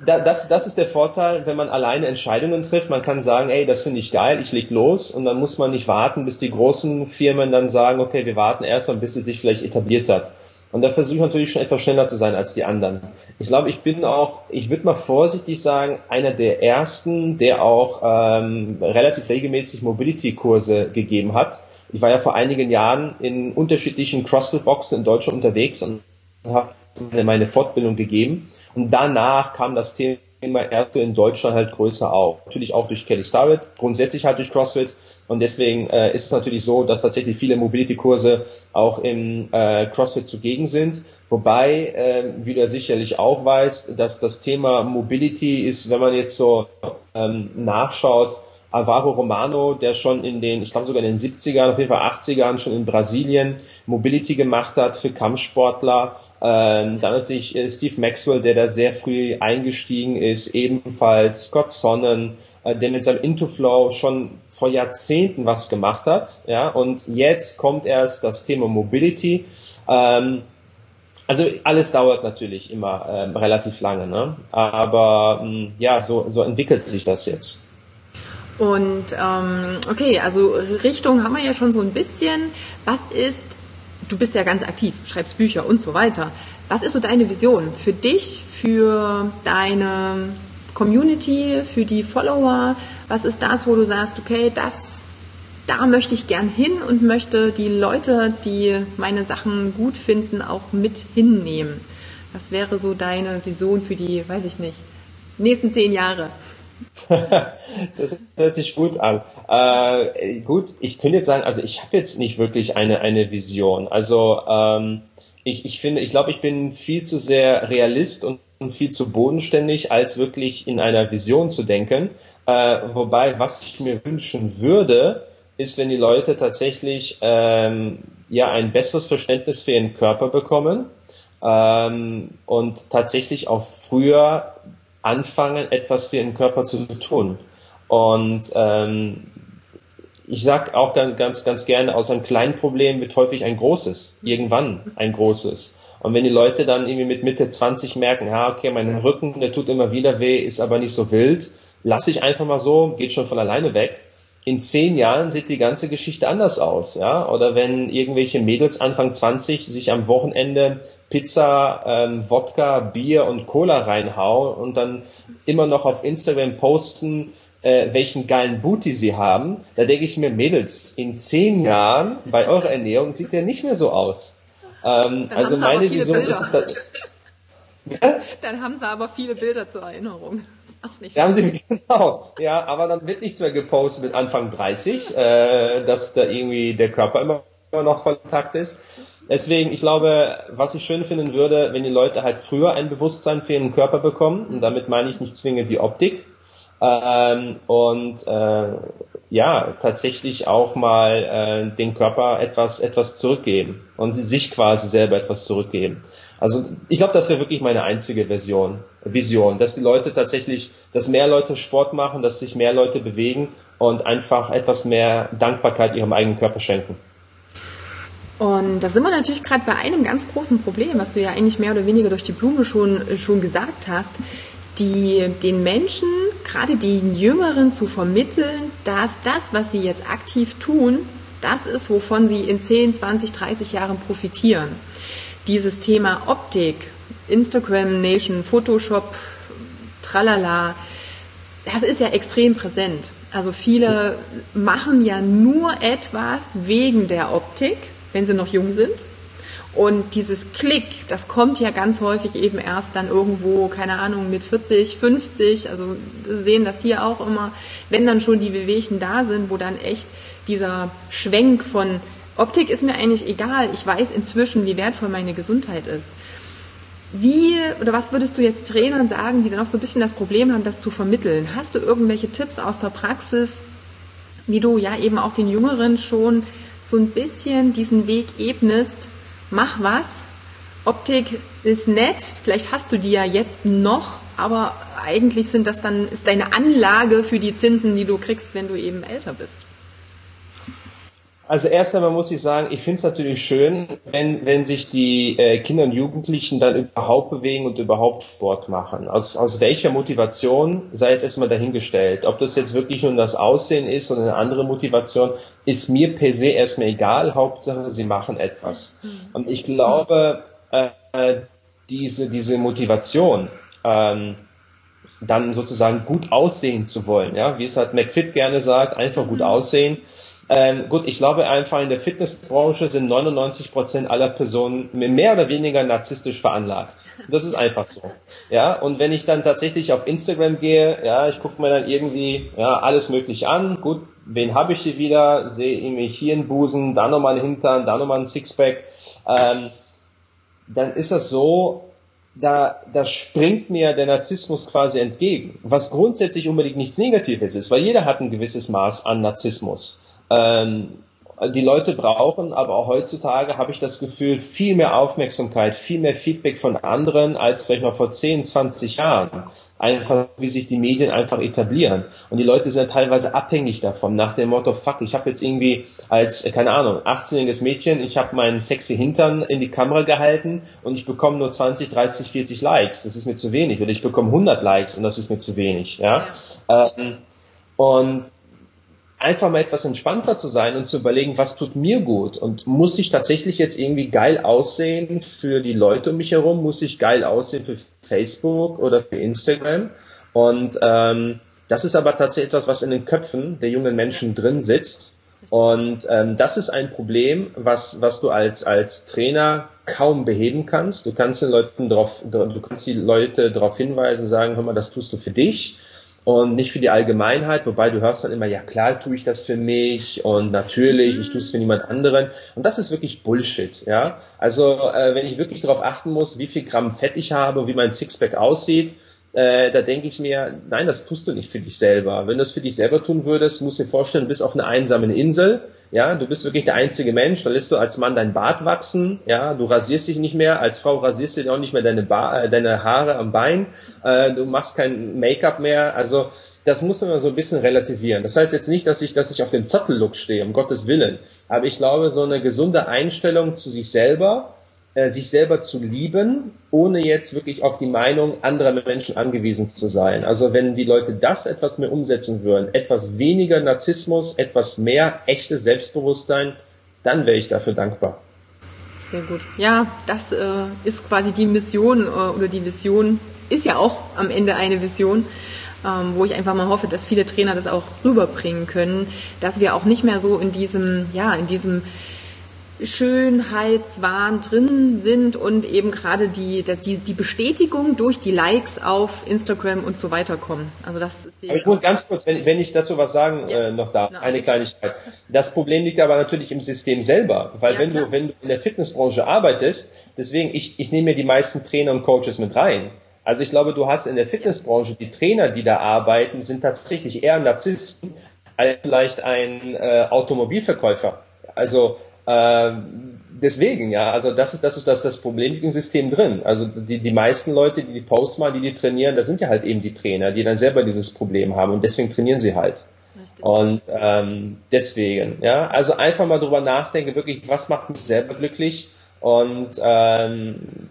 das, das ist der Vorteil, wenn man alleine Entscheidungen trifft. Man kann sagen, ey, das finde ich geil, ich leg los und dann muss man nicht warten, bis die großen Firmen dann sagen, okay, wir warten erst mal, bis es sich vielleicht etabliert hat. Und da versuche ich natürlich schon etwas schneller zu sein als die anderen. Ich glaube, ich bin auch, ich würde mal vorsichtig sagen, einer der ersten, der auch ähm, relativ regelmäßig Mobility-Kurse gegeben hat ich war ja vor einigen Jahren in unterschiedlichen CrossFit-Boxen in Deutschland unterwegs und habe meine Fortbildung gegeben. Und danach kam das Thema Ärzte in Deutschland halt größer auf. Natürlich auch durch Kelly Starrett, grundsätzlich halt durch CrossFit. Und deswegen äh, ist es natürlich so, dass tatsächlich viele Mobility-Kurse auch im äh, CrossFit zugegen sind. Wobei, äh, wie du sicherlich auch weißt, dass das Thema Mobility ist, wenn man jetzt so ähm, nachschaut, Alvaro Romano, der schon in den, ich glaube sogar in den 70ern, auf jeden Fall 80ern schon in Brasilien Mobility gemacht hat für Kampfsportler. Ähm, dann natürlich äh, Steve Maxwell, der da sehr früh eingestiegen ist, ebenfalls Scott Sonnen, äh, der mit seinem Intoflow schon vor Jahrzehnten was gemacht hat. Ja, und jetzt kommt erst das Thema Mobility. Ähm, also alles dauert natürlich immer ähm, relativ lange, ne? aber mh, mm, ja, so, so entwickelt sich das jetzt. Und ähm, okay, also Richtung haben wir ja schon so ein bisschen. Was ist, du bist ja ganz aktiv, schreibst Bücher und so weiter. Was ist so deine Vision für dich, für deine Community, für die Follower? Was ist das, wo du sagst, okay, das, da möchte ich gern hin und möchte die Leute, die meine Sachen gut finden, auch mit hinnehmen? Was wäre so deine Vision für die, weiß ich nicht, nächsten zehn Jahre? das hört sich gut an. Äh, gut, ich könnte jetzt sagen, also ich habe jetzt nicht wirklich eine, eine Vision. Also ähm, ich, ich finde, ich glaube, ich bin viel zu sehr Realist und viel zu bodenständig, als wirklich in einer Vision zu denken. Äh, wobei, was ich mir wünschen würde, ist, wenn die Leute tatsächlich ähm, ja ein besseres Verständnis für ihren Körper bekommen ähm, und tatsächlich auch früher anfangen, etwas für ihren Körper zu tun. Und ähm, ich sag auch ganz, ganz, ganz gerne, aus einem kleinen Problem wird häufig ein großes, irgendwann ein großes. Und wenn die Leute dann irgendwie mit Mitte 20 merken, ja, okay, mein Rücken, der tut immer wieder weh, ist aber nicht so wild, lasse ich einfach mal so, geht schon von alleine weg, in zehn Jahren sieht die ganze Geschichte anders aus, ja. Oder wenn irgendwelche Mädels Anfang 20 sich am Wochenende Pizza, ähm, Wodka, Bier und Cola reinhauen und dann immer noch auf Instagram posten, äh, welchen geilen Booty sie haben, da denke ich mir, Mädels, in zehn Jahren bei eurer Ernährung sieht der nicht mehr so aus. Ähm, also meine Vision Bilder. ist da, Dann haben sie aber viele Bilder zur Erinnerung. Auch nicht. Da haben sie, genau. Ja, aber dann wird nichts mehr gepostet mit Anfang 30, äh, dass da irgendwie der Körper immer immer noch Kontakt ist. Deswegen, ich glaube, was ich schön finden würde, wenn die Leute halt früher ein Bewusstsein für ihren Körper bekommen, und damit meine ich nicht zwingend die Optik, ähm, und äh, ja, tatsächlich auch mal äh, den Körper etwas, etwas zurückgeben und sich quasi selber etwas zurückgeben. Also ich glaube, das wäre wirklich meine einzige Version, Vision, dass die Leute tatsächlich, dass mehr Leute Sport machen, dass sich mehr Leute bewegen und einfach etwas mehr Dankbarkeit ihrem eigenen Körper schenken. Und da sind wir natürlich gerade bei einem ganz großen Problem, was du ja eigentlich mehr oder weniger durch die Blume schon, schon gesagt hast, die, den Menschen, gerade den Jüngeren zu vermitteln, dass das, was sie jetzt aktiv tun, das ist, wovon sie in 10, 20, 30 Jahren profitieren dieses Thema Optik, Instagram Nation, Photoshop, tralala, das ist ja extrem präsent. Also viele machen ja nur etwas wegen der Optik, wenn sie noch jung sind. Und dieses Klick, das kommt ja ganz häufig eben erst dann irgendwo, keine Ahnung, mit 40, 50, also sehen das hier auch immer, wenn dann schon die Wehwehchen da sind, wo dann echt dieser Schwenk von Optik ist mir eigentlich egal. Ich weiß inzwischen, wie wertvoll meine Gesundheit ist. Wie oder was würdest du jetzt Trainern sagen, die dann auch so ein bisschen das Problem haben, das zu vermitteln? Hast du irgendwelche Tipps aus der Praxis, wie du ja eben auch den Jüngeren schon so ein bisschen diesen Weg ebnest? Mach was. Optik ist nett. Vielleicht hast du die ja jetzt noch, aber eigentlich sind das dann, ist deine Anlage für die Zinsen, die du kriegst, wenn du eben älter bist. Also erst einmal muss ich sagen, ich finde es natürlich schön, wenn, wenn sich die äh, Kinder und Jugendlichen dann überhaupt bewegen und überhaupt Sport machen. Aus, aus welcher Motivation sei jetzt erstmal dahingestellt. Ob das jetzt wirklich nur das Aussehen ist oder eine andere Motivation, ist mir per se erstmal egal. Hauptsache, sie machen etwas. Mhm. Und ich glaube, äh, diese, diese Motivation, ähm, dann sozusagen gut aussehen zu wollen, ja, wie es halt McFit gerne sagt, einfach gut mhm. aussehen, ähm, gut, ich glaube einfach in der Fitnessbranche sind 99 Prozent aller Personen mehr oder weniger narzisstisch veranlagt. Das ist einfach so. Ja, und wenn ich dann tatsächlich auf Instagram gehe, ja, ich gucke mir dann irgendwie ja alles mögliche an. Gut, wen habe ich hier wieder? Sehe irgendwie hier einen Busen, da nochmal einen Hintern, da nochmal ein Sixpack. Ähm, dann ist das so, da, da springt mir der Narzissmus quasi entgegen. Was grundsätzlich unbedingt nichts Negatives ist, weil jeder hat ein gewisses Maß an Narzissmus. Ähm, die Leute brauchen, aber auch heutzutage habe ich das Gefühl, viel mehr Aufmerksamkeit, viel mehr Feedback von anderen als vielleicht noch vor 10, 20 Jahren. Einfach, wie sich die Medien einfach etablieren. Und die Leute sind teilweise abhängig davon, nach dem Motto, fuck, ich habe jetzt irgendwie als, äh, keine Ahnung, 18-jähriges Mädchen, ich habe meinen sexy Hintern in die Kamera gehalten und ich bekomme nur 20, 30, 40 Likes. Das ist mir zu wenig. Oder ich bekomme 100 Likes und das ist mir zu wenig. Ja. ja. Ähm, und einfach mal etwas entspannter zu sein und zu überlegen, was tut mir gut? Und muss ich tatsächlich jetzt irgendwie geil aussehen für die Leute um mich herum, muss ich geil aussehen für Facebook oder für Instagram? Und ähm, das ist aber tatsächlich etwas, was in den Köpfen der jungen Menschen drin sitzt. Und ähm, das ist ein Problem, was, was du als, als Trainer kaum beheben kannst. Du kannst den Leuten darauf, du kannst die Leute darauf hinweisen, sagen, hör mal, das tust du für dich und nicht für die Allgemeinheit, wobei du hörst dann immer, ja klar tue ich das für mich und natürlich, ich tue es für niemand anderen und das ist wirklich Bullshit, ja. Also äh, wenn ich wirklich darauf achten muss, wie viel Gramm Fett ich habe, wie mein Sixpack aussieht, äh, da denke ich mir, nein, das tust du nicht für dich selber. Wenn du es für dich selber tun würdest, musst du dir vorstellen, du bist auf einer einsamen Insel, ja, du bist wirklich der einzige Mensch, da lässt du als Mann dein Bart wachsen, ja, du rasierst dich nicht mehr, als Frau rasierst du dir auch nicht mehr deine, ba äh, deine Haare am Bein, äh, du machst kein Make-up mehr, also das muss man so ein bisschen relativieren. Das heißt jetzt nicht, dass ich, dass ich auf den Zottel-Look stehe, um Gottes Willen, aber ich glaube, so eine gesunde Einstellung zu sich selber, äh, sich selber zu lieben, ohne jetzt wirklich auf die Meinung anderer Menschen angewiesen zu sein. Also wenn die Leute das etwas mehr umsetzen würden, etwas weniger Narzissmus, etwas mehr echtes Selbstbewusstsein, dann wäre ich dafür dankbar. Sehr gut. Ja, das äh, ist quasi die Mission äh, oder die Vision ist ja auch am Ende eine Vision, ähm, wo ich einfach mal hoffe, dass viele Trainer das auch rüberbringen können, dass wir auch nicht mehr so in diesem, ja, in diesem Schönheitswahn drin sind und eben gerade die, die, die Bestätigung durch die Likes auf Instagram und so weiter kommen. Also das ist aber ich muss ganz kurz, wenn, wenn ich dazu was sagen ja. äh, noch darf, Na, eine bitte. Kleinigkeit. Das Problem liegt aber natürlich im System selber, weil ja, wenn klar. du wenn du in der Fitnessbranche arbeitest, deswegen ich ich nehme mir die meisten Trainer und Coaches mit rein. Also ich glaube, du hast in der Fitnessbranche die Trainer, die da arbeiten, sind tatsächlich eher Narzissten als vielleicht ein äh, Automobilverkäufer. Also äh, deswegen, ja, also das ist das ist das, das Problem im System drin. Also die, die meisten Leute, die die Post machen, die die trainieren, das sind ja halt eben die Trainer, die dann selber dieses Problem haben und deswegen trainieren sie halt. Richtig. Und ähm, deswegen, ja, also einfach mal drüber nachdenken, wirklich, was macht mich selber glücklich und ähm,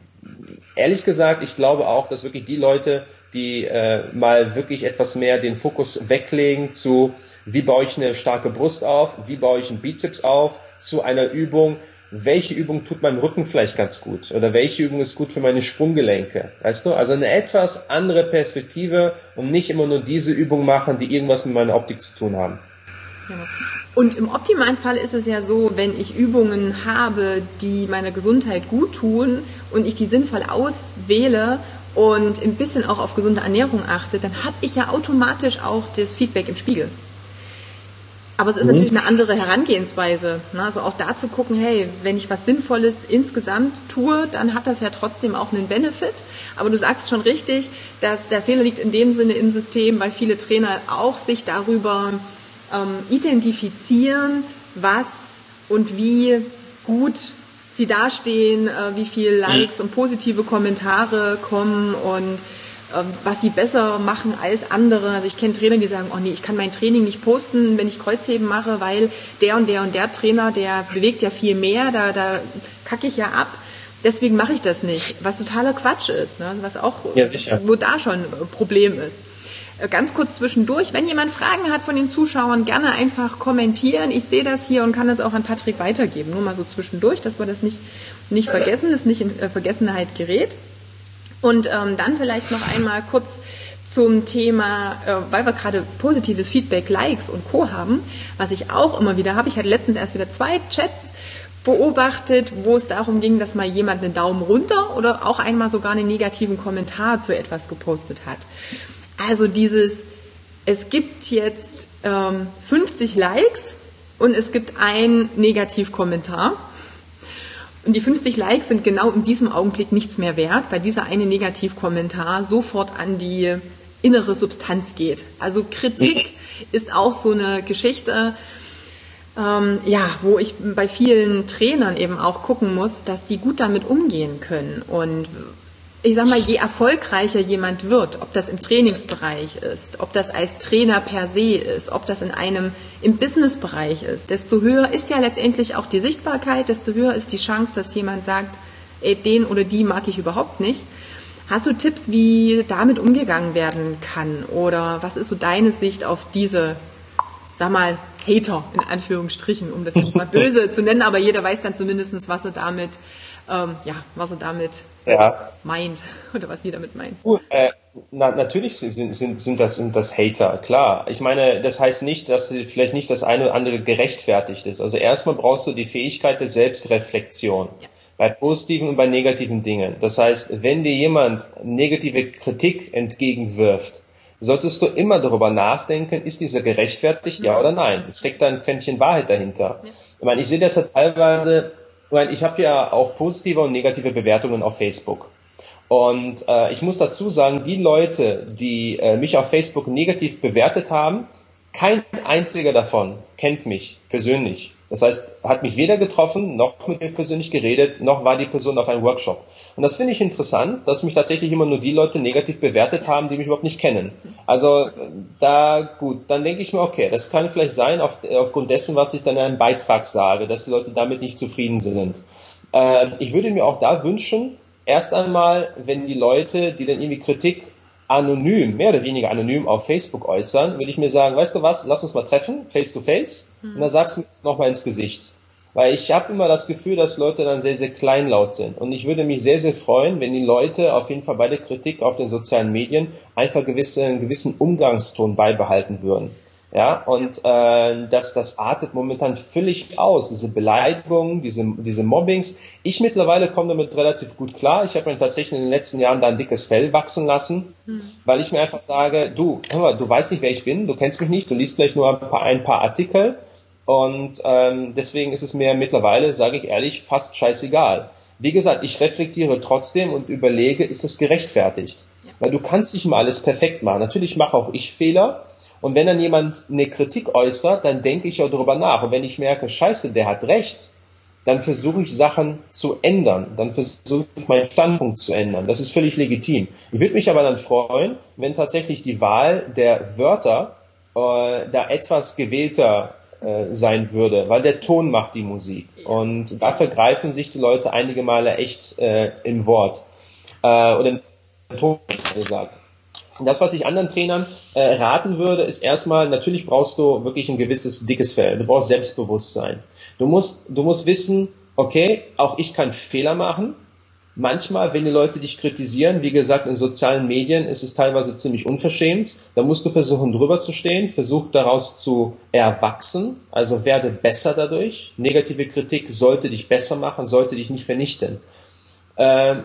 ehrlich gesagt, ich glaube auch, dass wirklich die Leute, die äh, mal wirklich etwas mehr den Fokus weglegen zu, wie baue ich eine starke Brust auf, wie baue ich einen Bizeps auf, zu einer Übung, welche Übung tut meinem Rücken vielleicht ganz gut oder welche Übung ist gut für meine Sprunggelenke. Weißt du, also eine etwas andere Perspektive und nicht immer nur diese Übung machen, die irgendwas mit meiner Optik zu tun haben. Und im optimalen Fall ist es ja so, wenn ich Übungen habe, die meiner Gesundheit gut tun und ich die sinnvoll auswähle und ein bisschen auch auf gesunde Ernährung achte, dann habe ich ja automatisch auch das Feedback im Spiegel. Aber es ist mhm. natürlich eine andere Herangehensweise. Ne? Also auch da zu gucken, hey, wenn ich was Sinnvolles insgesamt tue, dann hat das ja trotzdem auch einen Benefit. Aber du sagst schon richtig, dass der Fehler liegt in dem Sinne im System, weil viele Trainer auch sich darüber ähm, identifizieren, was und wie gut sie dastehen, äh, wie viel Likes mhm. und positive Kommentare kommen und was sie besser machen als andere. Also ich kenne Trainer, die sagen, oh nee, ich kann mein Training nicht posten, wenn ich Kreuzheben mache, weil der und der und der Trainer, der bewegt ja viel mehr, da, da kacke ich ja ab. Deswegen mache ich das nicht, was totaler Quatsch ist, ne? also was auch, ja, wo da schon ein Problem ist. Äh, ganz kurz zwischendurch, wenn jemand Fragen hat von den Zuschauern, gerne einfach kommentieren. Ich sehe das hier und kann das auch an Patrick weitergeben. Nur mal so zwischendurch, dass wir das nicht, nicht vergessen, das nicht in äh, Vergessenheit gerät. Und ähm, dann vielleicht noch einmal kurz zum Thema, äh, weil wir gerade positives Feedback, Likes und Co. haben, was ich auch immer wieder habe. Ich hatte letztens erst wieder zwei Chats beobachtet, wo es darum ging, dass mal jemand einen Daumen runter oder auch einmal sogar einen negativen Kommentar zu etwas gepostet hat. Also dieses, es gibt jetzt ähm, 50 Likes und es gibt einen Negativkommentar. Und die 50 Likes sind genau in diesem Augenblick nichts mehr wert, weil dieser eine Negativkommentar sofort an die innere Substanz geht. Also Kritik ist auch so eine Geschichte, ähm, ja, wo ich bei vielen Trainern eben auch gucken muss, dass die gut damit umgehen können. Und ich sag mal, je erfolgreicher jemand wird, ob das im Trainingsbereich ist, ob das als Trainer per se ist, ob das in einem im Businessbereich ist, desto höher ist ja letztendlich auch die Sichtbarkeit, desto höher ist die Chance, dass jemand sagt, ey, den oder die mag ich überhaupt nicht. Hast du Tipps, wie damit umgegangen werden kann? Oder was ist so deine Sicht auf diese, sag mal, Hater in Anführungsstrichen, um das nicht mal böse zu nennen, aber jeder weiß dann zumindest, was er damit ähm, ja, was er damit ja. meint oder was sie damit meint. Gut, äh, na, natürlich sind, sind, sind, das, sind das Hater, klar. Ich meine, das heißt nicht, dass vielleicht nicht das eine oder andere gerechtfertigt ist. Also erstmal brauchst du die Fähigkeit der Selbstreflexion. Ja. Bei positiven und bei negativen Dingen. Das heißt, wenn dir jemand negative Kritik entgegenwirft, solltest du immer darüber nachdenken, ist dieser gerechtfertigt, ja mhm. oder nein? Steckt da ein Quäntchen Wahrheit dahinter? Ja. Ich meine, ich sehe das ja teilweise weil ich habe ja auch positive und negative Bewertungen auf Facebook. Und äh, ich muss dazu sagen, die Leute, die äh, mich auf Facebook negativ bewertet haben, kein einziger davon kennt mich persönlich. Das heißt, hat mich weder getroffen, noch mit mir persönlich geredet, noch war die Person auf einem Workshop. Und das finde ich interessant, dass mich tatsächlich immer nur die Leute negativ bewertet haben, die mich überhaupt nicht kennen. Also da gut, dann denke ich mir, okay, das kann vielleicht sein auf, aufgrund dessen, was ich dann in einem Beitrag sage, dass die Leute damit nicht zufrieden sind. Äh, ich würde mir auch da wünschen, erst einmal, wenn die Leute, die dann irgendwie Kritik anonym, mehr oder weniger anonym auf Facebook äußern, würde ich mir sagen, weißt du was, lass uns mal treffen, face to face, mhm. und dann sagst du mir jetzt nochmal ins Gesicht. Weil ich habe immer das Gefühl, dass Leute dann sehr, sehr kleinlaut sind. Und ich würde mich sehr, sehr freuen, wenn die Leute auf jeden Fall bei der Kritik auf den sozialen Medien einfach gewisse, einen gewissen Umgangston beibehalten würden. Ja, und äh, das, das artet momentan völlig aus, diese Beleidigungen, diese, diese Mobbings. Ich mittlerweile komme damit relativ gut klar. Ich habe mir tatsächlich in den letzten Jahren da ein dickes Fell wachsen lassen, mhm. weil ich mir einfach sage, du, hör mal, du weißt nicht, wer ich bin, du kennst mich nicht, du liest vielleicht nur ein paar, ein paar Artikel und ähm, deswegen ist es mir mittlerweile, sage ich ehrlich, fast scheißegal. Wie gesagt, ich reflektiere trotzdem und überlege, ist das gerechtfertigt? Ja. Weil du kannst nicht mal alles perfekt machen. Natürlich mache auch ich Fehler, und wenn dann jemand eine Kritik äußert, dann denke ich auch darüber nach. Und wenn ich merke, scheiße, der hat recht, dann versuche ich Sachen zu ändern. Dann versuche ich meinen Standpunkt zu ändern. Das ist völlig legitim. Ich würde mich aber dann freuen, wenn tatsächlich die Wahl der Wörter äh, da etwas gewählter äh, sein würde, weil der Ton macht die Musik. Und dafür greifen sich die Leute einige Male echt äh, im Wort. Äh, oder im Ton gesagt. Das, was ich anderen Trainern äh, raten würde, ist erstmal, natürlich brauchst du wirklich ein gewisses dickes Fell. Du brauchst Selbstbewusstsein. Du musst, du musst wissen, okay, auch ich kann Fehler machen. Manchmal, wenn die Leute dich kritisieren, wie gesagt, in sozialen Medien ist es teilweise ziemlich unverschämt. Da musst du versuchen, drüber zu stehen, versuch daraus zu erwachsen, also werde besser dadurch. Negative Kritik sollte dich besser machen, sollte dich nicht vernichten. Ähm,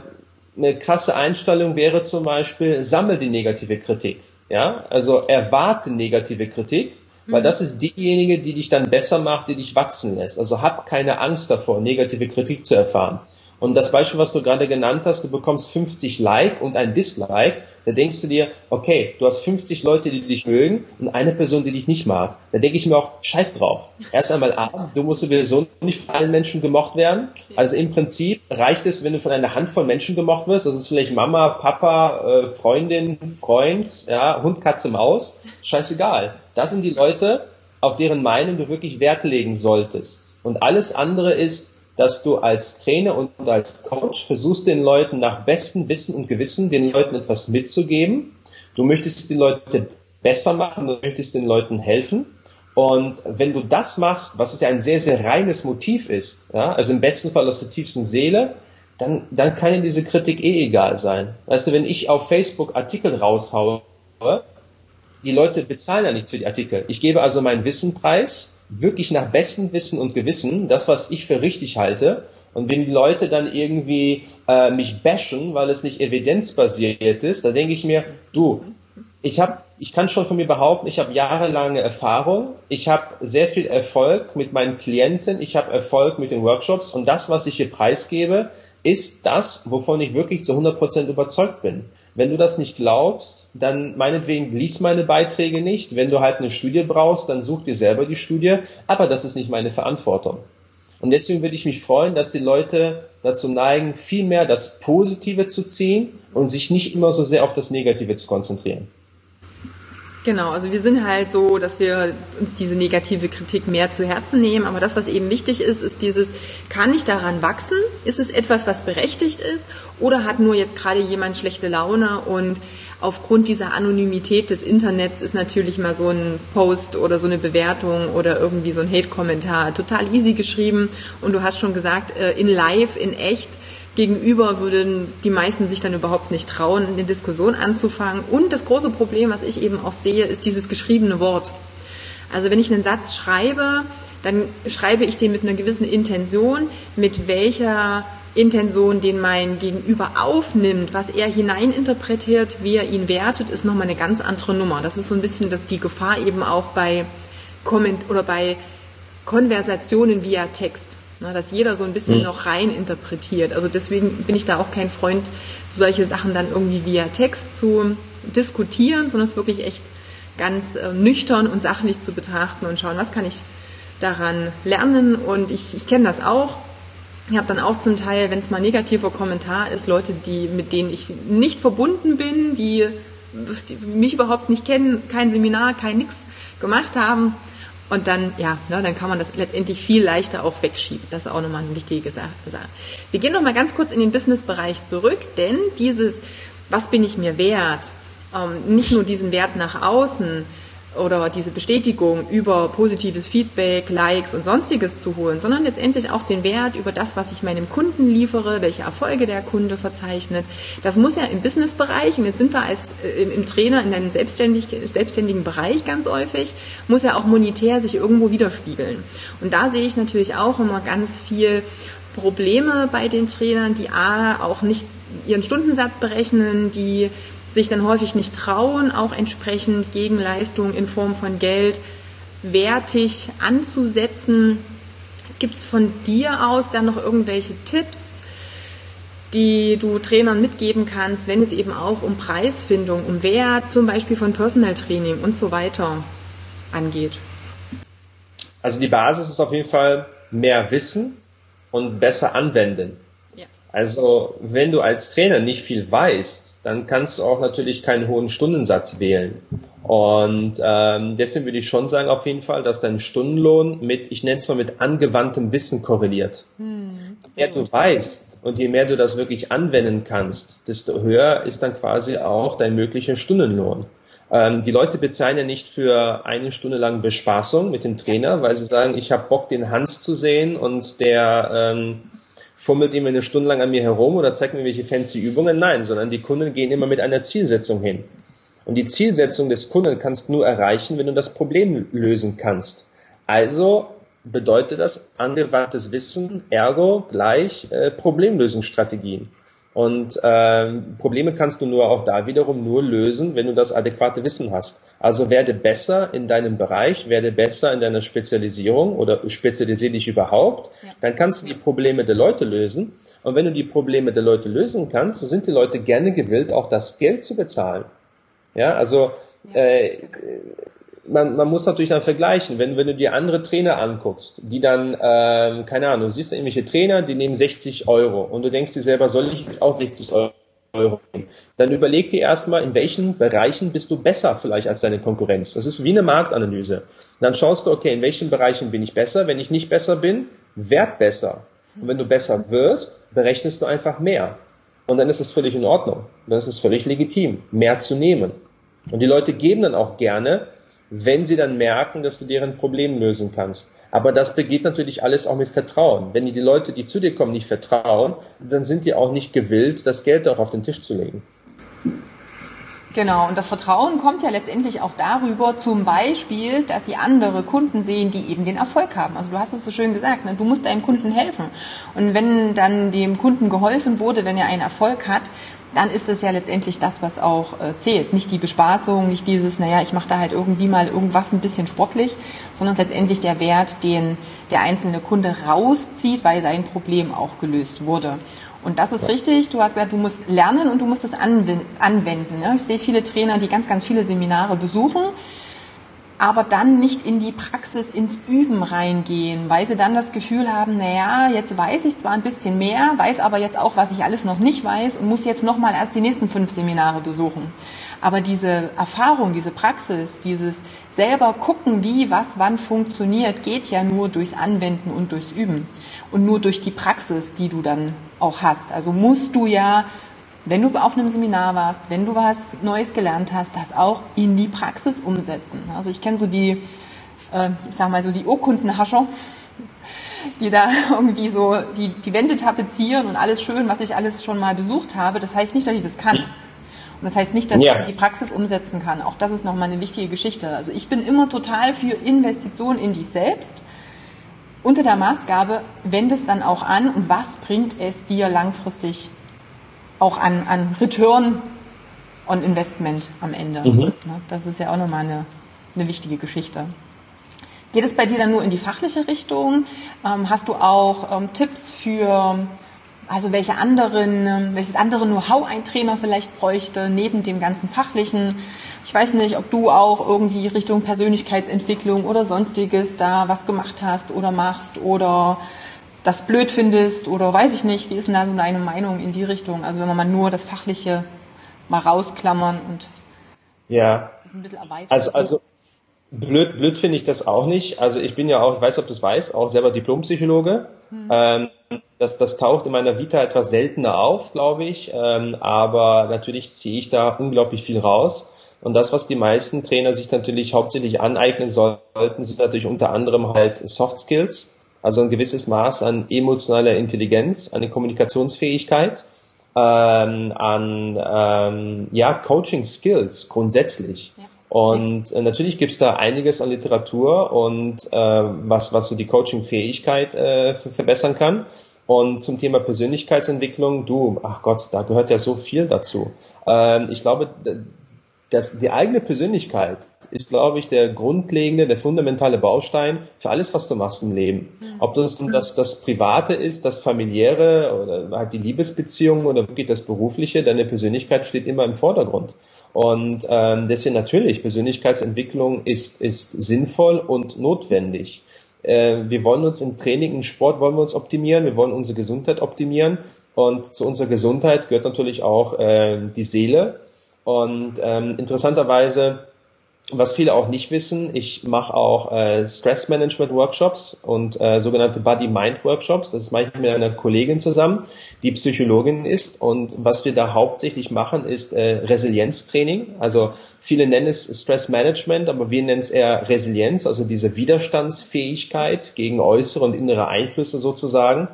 eine krasse Einstellung wäre zum Beispiel, sammel die negative Kritik. Ja, also erwarte negative Kritik, weil mhm. das ist diejenige, die dich dann besser macht, die dich wachsen lässt. Also hab keine Angst davor, negative Kritik zu erfahren. Und das Beispiel, was du gerade genannt hast, du bekommst 50 Like und ein Dislike, da denkst du dir, okay, du hast 50 Leute, die dich mögen und eine Person, die dich nicht mag. Da denke ich mir auch, scheiß drauf. Erst einmal A, du musst sowieso nicht von allen Menschen gemocht werden. Also im Prinzip reicht es, wenn du von einer Handvoll Menschen gemocht wirst. Das ist vielleicht Mama, Papa, äh, Freundin, Freund, ja, Hund, Katze, Maus. Scheißegal. Das sind die Leute, auf deren Meinung du wirklich Wert legen solltest. Und alles andere ist dass du als Trainer und als Coach versuchst den Leuten nach bestem Wissen und Gewissen den Leuten etwas mitzugeben. Du möchtest die Leute besser machen, du möchtest den Leuten helfen. Und wenn du das machst, was es ja ein sehr, sehr reines Motiv ist, ja, also im besten Fall aus der tiefsten Seele, dann, dann kann dir diese Kritik eh egal sein. Weißt du, wenn ich auf Facebook Artikel raushaue, die Leute bezahlen ja nichts für die Artikel. Ich gebe also meinen Wissen preis wirklich nach bestem Wissen und Gewissen das, was ich für richtig halte. Und wenn die Leute dann irgendwie äh, mich bashen, weil es nicht evidenzbasiert ist, da denke ich mir, du, ich habe, ich kann schon von mir behaupten, ich habe jahrelange Erfahrung, ich habe sehr viel Erfolg mit meinen Klienten, ich habe Erfolg mit den Workshops und das, was ich hier preisgebe, ist das, wovon ich wirklich zu 100% überzeugt bin. Wenn du das nicht glaubst, dann meinetwegen lies meine Beiträge nicht. Wenn du halt eine Studie brauchst, dann such dir selber die Studie. Aber das ist nicht meine Verantwortung. Und deswegen würde ich mich freuen, dass die Leute dazu neigen, viel mehr das Positive zu ziehen und sich nicht immer so sehr auf das Negative zu konzentrieren. Genau, also wir sind halt so, dass wir uns diese negative Kritik mehr zu Herzen nehmen. Aber das, was eben wichtig ist, ist dieses, kann ich daran wachsen? Ist es etwas, was berechtigt ist? Oder hat nur jetzt gerade jemand schlechte Laune und aufgrund dieser Anonymität des Internets ist natürlich mal so ein Post oder so eine Bewertung oder irgendwie so ein Hate-Kommentar total easy geschrieben. Und du hast schon gesagt, äh, in live, in echt, gegenüber würden die meisten sich dann überhaupt nicht trauen, eine Diskussion anzufangen. Und das große Problem, was ich eben auch sehe, ist dieses geschriebene Wort. Also wenn ich einen Satz schreibe, dann schreibe ich den mit einer gewissen Intention, mit welcher Intention den mein Gegenüber aufnimmt, was er hineininterpretiert, wie er ihn wertet, ist nochmal eine ganz andere Nummer. Das ist so ein bisschen die Gefahr eben auch bei Komment oder bei Konversationen via Text. Ne, dass jeder so ein bisschen mhm. noch rein interpretiert. Also deswegen bin ich da auch kein Freund, solche Sachen dann irgendwie via Text zu diskutieren, sondern es wirklich echt ganz äh, nüchtern und sachlich zu betrachten und schauen, was kann ich daran lernen. Und ich, ich kenne das auch. Ich habe dann auch zum Teil, wenn es mal negativer Kommentar ist, Leute, die mit denen ich nicht verbunden bin, die, die mich überhaupt nicht kennen, kein Seminar, kein nix gemacht haben, und dann, ja, ne, dann kann man das letztendlich viel leichter auch wegschieben. Das ist auch nochmal eine wichtige Sache. Wir gehen nochmal ganz kurz in den Business-Bereich zurück, denn dieses, was bin ich mir wert, ähm, nicht nur diesen Wert nach außen oder diese Bestätigung über positives Feedback, Likes und sonstiges zu holen, sondern letztendlich auch den Wert über das, was ich meinem Kunden liefere, welche Erfolge der Kunde verzeichnet. Das muss ja im Businessbereich, und jetzt sind wir als äh, im, Trainer in einem selbstständig, selbstständigen Bereich ganz häufig, muss ja auch monetär sich irgendwo widerspiegeln. Und da sehe ich natürlich auch immer ganz viel Probleme bei den Trainern, die A, auch nicht ihren Stundensatz berechnen, die sich dann häufig nicht trauen, auch entsprechend Gegenleistung in Form von Geld wertig anzusetzen. Gibt es von dir aus dann noch irgendwelche Tipps, die du Trainern mitgeben kannst, wenn es eben auch um Preisfindung, um Wert zum Beispiel von Personal Training und so weiter angeht? Also die Basis ist auf jeden Fall mehr Wissen und besser anwenden. Also wenn du als Trainer nicht viel weißt, dann kannst du auch natürlich keinen hohen Stundensatz wählen. Und ähm, deswegen würde ich schon sagen auf jeden Fall, dass dein Stundenlohn mit, ich nenne es mal mit angewandtem Wissen korreliert. Hm, je mehr du weißt und je mehr du das wirklich anwenden kannst, desto höher ist dann quasi auch dein möglicher Stundenlohn. Ähm, die Leute bezahlen ja nicht für eine Stunde lang Bespaßung mit dem Trainer, weil sie sagen, ich habe Bock, den Hans zu sehen und der ähm, fummelt immer eine Stunde lang an mir herum oder zeigt mir welche fancy Übungen. Nein, sondern die Kunden gehen immer mit einer Zielsetzung hin. Und die Zielsetzung des Kunden kannst du nur erreichen, wenn du das Problem lösen kannst. Also bedeutet das angewandtes Wissen, ergo gleich äh, Problemlösungsstrategien. Und ähm, Probleme kannst du nur auch da wiederum nur lösen, wenn du das adäquate Wissen hast. Also werde besser in deinem Bereich, werde besser in deiner Spezialisierung oder spezialisiere dich überhaupt. Ja. Dann kannst du die Probleme der Leute lösen. Und wenn du die Probleme der Leute lösen kannst, sind die Leute gerne gewillt, auch das Geld zu bezahlen. Ja, also äh, man, man muss natürlich dann vergleichen, wenn, wenn du dir andere Trainer anguckst, die dann, ähm, keine Ahnung, du siehst da irgendwelche Trainer, die nehmen 60 Euro und du denkst dir selber, soll ich jetzt auch 60 Euro nehmen? Dann überleg dir erstmal, in welchen Bereichen bist du besser vielleicht als deine Konkurrenz. Das ist wie eine Marktanalyse. dann schaust du, okay, in welchen Bereichen bin ich besser? Wenn ich nicht besser bin, werd besser. Und wenn du besser wirst, berechnest du einfach mehr. Und dann ist es völlig in Ordnung. Dann ist es völlig legitim, mehr zu nehmen. Und die Leute geben dann auch gerne, wenn sie dann merken, dass du deren Problem lösen kannst. Aber das begeht natürlich alles auch mit Vertrauen. Wenn die Leute, die zu dir kommen, nicht vertrauen, dann sind die auch nicht gewillt, das Geld auch auf den Tisch zu legen. Genau, und das Vertrauen kommt ja letztendlich auch darüber, zum Beispiel, dass sie andere Kunden sehen, die eben den Erfolg haben. Also du hast es so schön gesagt, ne? du musst deinem Kunden helfen. Und wenn dann dem Kunden geholfen wurde, wenn er einen Erfolg hat, dann ist es ja letztendlich das, was auch äh, zählt. Nicht die Bespaßung, nicht dieses, naja, ich mache da halt irgendwie mal irgendwas ein bisschen sportlich, sondern letztendlich der Wert, den der einzelne Kunde rauszieht, weil sein Problem auch gelöst wurde. Und das ist richtig. Du hast gesagt, du musst lernen und du musst es anwenden. Ne? Ich sehe viele Trainer, die ganz, ganz viele Seminare besuchen aber dann nicht in die Praxis, ins Üben reingehen, weil sie dann das Gefühl haben, naja, jetzt weiß ich zwar ein bisschen mehr, weiß aber jetzt auch, was ich alles noch nicht weiß und muss jetzt nochmal erst die nächsten fünf Seminare besuchen. Aber diese Erfahrung, diese Praxis, dieses selber gucken, wie, was, wann funktioniert, geht ja nur durchs Anwenden und durchs Üben und nur durch die Praxis, die du dann auch hast. Also musst du ja wenn du auf einem Seminar warst, wenn du was Neues gelernt hast, das auch in die Praxis umsetzen. Also ich kenne so die, äh, ich sag mal so die Urkundenhascher, die da irgendwie so die, die Wände tapezieren und alles schön, was ich alles schon mal besucht habe. Das heißt nicht, dass ich das kann. Und das heißt nicht, dass ja. ich die Praxis umsetzen kann. Auch das ist nochmal eine wichtige Geschichte. Also ich bin immer total für Investitionen in dich selbst. Unter der Maßgabe, wende es dann auch an und was bringt es dir langfristig auch an, an Return on Investment am Ende. Mhm. Ne, das ist ja auch nochmal eine, eine wichtige Geschichte. Geht es bei dir dann nur in die fachliche Richtung? Ähm, hast du auch ähm, Tipps für, also welche anderen, ähm, welches andere Know-how ein Trainer vielleicht bräuchte, neben dem ganzen fachlichen? Ich weiß nicht, ob du auch irgendwie Richtung Persönlichkeitsentwicklung oder sonstiges da was gemacht hast oder machst oder das blöd findest oder weiß ich nicht, wie ist denn da so deine Meinung in die Richtung? Also wenn man mal nur das Fachliche mal rausklammern und ja. das ein bisschen erweitern. Also, also blöd, blöd finde ich das auch nicht. Also ich bin ja auch, ich weiß, ob du es weißt, auch selber Diplompsychologe. Hm. Ähm, das, das taucht in meiner Vita etwas seltener auf, glaube ich. Ähm, aber natürlich ziehe ich da unglaublich viel raus. Und das, was die meisten Trainer sich natürlich hauptsächlich aneignen sollten, sind natürlich unter anderem halt Soft Skills, also ein gewisses Maß an emotionaler Intelligenz, eine Kommunikationsfähigkeit, ähm, an ähm, ja, Coaching Skills grundsätzlich. Ja. Und äh, natürlich gibt's da einiges an Literatur und äh, was, was so die Coaching-Fähigkeit äh, verbessern kann. Und zum Thema Persönlichkeitsentwicklung, du, ach Gott, da gehört ja so viel dazu. Ähm, ich glaube, dass die eigene Persönlichkeit ist, glaube ich, der grundlegende, der fundamentale Baustein für alles, was du machst im Leben. Ob das das, das Private ist, das Familiäre oder halt die Liebesbeziehung oder wirklich das Berufliche, deine Persönlichkeit steht immer im Vordergrund. Und ähm, deswegen natürlich, Persönlichkeitsentwicklung ist, ist sinnvoll und notwendig. Äh, wir wollen uns im Training, im Sport wollen wir uns optimieren, wir wollen unsere Gesundheit optimieren. Und zu unserer Gesundheit gehört natürlich auch äh, die Seele. Und ähm, interessanterweise, was viele auch nicht wissen, ich mache auch äh, Stress Management Workshops und äh, sogenannte Body Mind Workshops. Das mache ich mit einer Kollegin zusammen, die Psychologin ist. Und was wir da hauptsächlich machen, ist äh, Resilienztraining. Also viele nennen es Stress Management, aber wir nennen es eher Resilienz, also diese Widerstandsfähigkeit gegen äußere und innere Einflüsse sozusagen.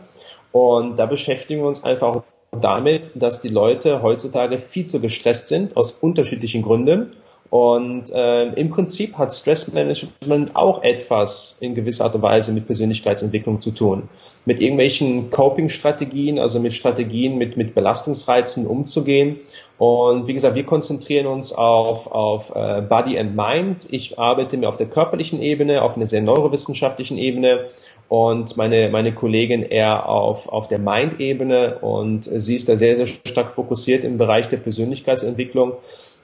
Und da beschäftigen wir uns einfach damit, dass die Leute heutzutage viel zu gestresst sind, aus unterschiedlichen Gründen. Und äh, im Prinzip hat Stressmanagement auch etwas in gewisser Art und Weise mit Persönlichkeitsentwicklung zu tun. Mit irgendwelchen Coping-Strategien, also mit Strategien, mit, mit Belastungsreizen umzugehen. Und wie gesagt, wir konzentrieren uns auf, auf äh, Body and Mind. Ich arbeite mir auf der körperlichen Ebene, auf einer sehr neurowissenschaftlichen Ebene und meine, meine Kollegin eher auf, auf der Mind-Ebene und sie ist da sehr, sehr stark fokussiert im Bereich der Persönlichkeitsentwicklung.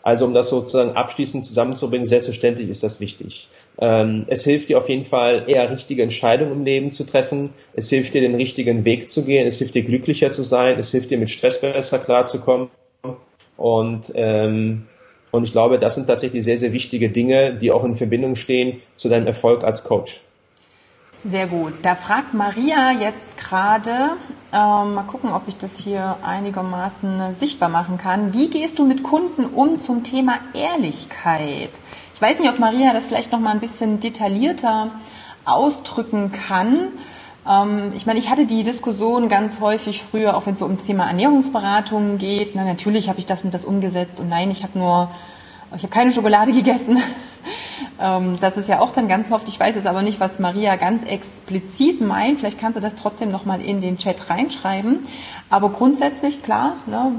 Also um das sozusagen abschließend zusammenzubringen, selbstverständlich ist das wichtig. Ähm, es hilft dir auf jeden Fall eher richtige Entscheidungen im Leben zu treffen. Es hilft dir den richtigen Weg zu gehen. Es hilft dir glücklicher zu sein. Es hilft dir mit Stress besser klarzukommen. Und ähm, und ich glaube, das sind tatsächlich sehr, sehr wichtige Dinge, die auch in Verbindung stehen zu deinem Erfolg als Coach. Sehr gut. Da fragt Maria jetzt gerade, ähm, mal gucken, ob ich das hier einigermaßen sichtbar machen kann. Wie gehst du mit Kunden um zum Thema Ehrlichkeit? Ich weiß nicht, ob Maria das vielleicht noch mal ein bisschen detaillierter ausdrücken kann. Ähm, ich meine, ich hatte die Diskussion ganz häufig früher, auch wenn es so um das Thema Ernährungsberatung geht. Na, natürlich habe ich das und das umgesetzt und nein, ich habe nur, ich habe keine Schokolade gegessen. Ähm, das ist ja auch dann ganz oft, ich weiß jetzt aber nicht, was Maria ganz explizit meint, vielleicht kannst du das trotzdem nochmal in den Chat reinschreiben. Aber grundsätzlich, klar, ne,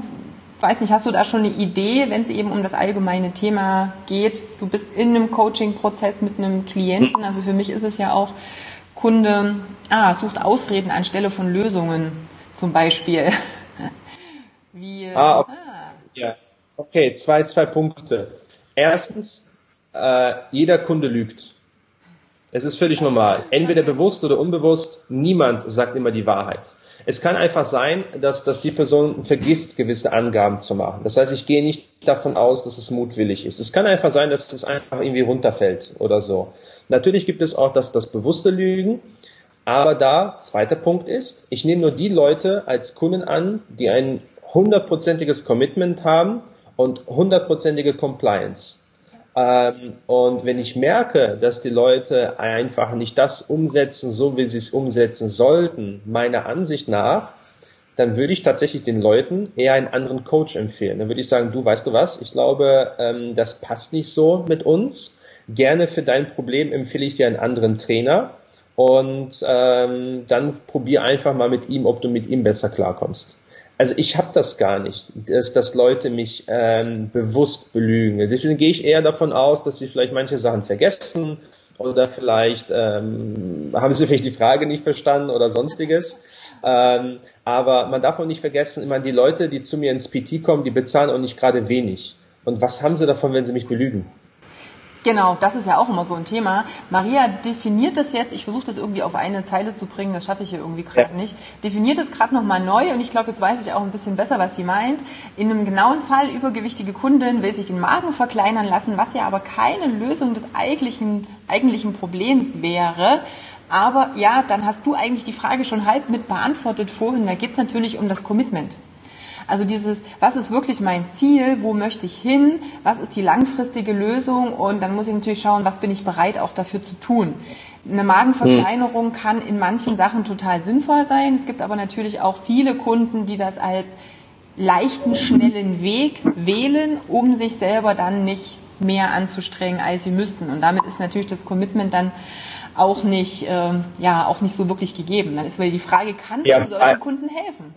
weiß nicht, hast du da schon eine Idee, wenn es eben um das allgemeine Thema geht? Du bist in einem Coaching-Prozess mit einem Klienten, also für mich ist es ja auch Kunde, ah, sucht Ausreden anstelle von Lösungen zum Beispiel. Wie, ah, okay. Ah. Ja. okay, zwei, zwei Punkte. Erstens, äh, jeder Kunde lügt. Es ist völlig normal. Entweder bewusst oder unbewusst, niemand sagt immer die Wahrheit. Es kann einfach sein, dass, dass die Person vergisst, gewisse Angaben zu machen. Das heißt, ich gehe nicht davon aus, dass es mutwillig ist. Es kann einfach sein, dass es einfach irgendwie runterfällt oder so. Natürlich gibt es auch das, das bewusste Lügen. Aber da, zweiter Punkt ist, ich nehme nur die Leute als Kunden an, die ein hundertprozentiges Commitment haben und hundertprozentige Compliance. Ähm, und wenn ich merke, dass die Leute einfach nicht das umsetzen, so wie sie es umsetzen sollten, meiner Ansicht nach, dann würde ich tatsächlich den Leuten eher einen anderen Coach empfehlen. Dann würde ich sagen, du weißt du was, ich glaube, ähm, das passt nicht so mit uns. Gerne für dein Problem empfehle ich dir einen anderen Trainer. Und ähm, dann probier einfach mal mit ihm, ob du mit ihm besser klarkommst. Also ich habe das gar nicht, dass, dass Leute mich ähm, bewusst belügen. Deswegen gehe ich eher davon aus, dass sie vielleicht manche Sachen vergessen oder vielleicht ähm, haben sie vielleicht die Frage nicht verstanden oder sonstiges. Ähm, aber man darf auch nicht vergessen, immer die Leute, die zu mir ins PT kommen, die bezahlen auch nicht gerade wenig. Und was haben sie davon, wenn sie mich belügen? Genau, das ist ja auch immer so ein Thema. Maria definiert das jetzt, ich versuche das irgendwie auf eine Zeile zu bringen, das schaffe ich hier irgendwie gerade ja. nicht. Definiert es gerade nochmal neu und ich glaube, jetzt weiß ich auch ein bisschen besser, was sie meint. In einem genauen Fall übergewichtige Kundin will sich den Magen verkleinern lassen, was ja aber keine Lösung des eigentlichen, eigentlichen Problems wäre. Aber ja, dann hast du eigentlich die Frage schon halb mit beantwortet vorhin. Da geht es natürlich um das Commitment. Also dieses, was ist wirklich mein Ziel, wo möchte ich hin, was ist die langfristige Lösung und dann muss ich natürlich schauen, was bin ich bereit auch dafür zu tun. Eine Magenverkleinerung kann in manchen Sachen total sinnvoll sein. Es gibt aber natürlich auch viele Kunden, die das als leichten, schnellen Weg wählen, um sich selber dann nicht mehr anzustrengen, als sie müssten. Und damit ist natürlich das Commitment dann auch nicht, äh, ja, auch nicht so wirklich gegeben. Dann ist wieder die Frage, kann ja, du solchen Kunden helfen?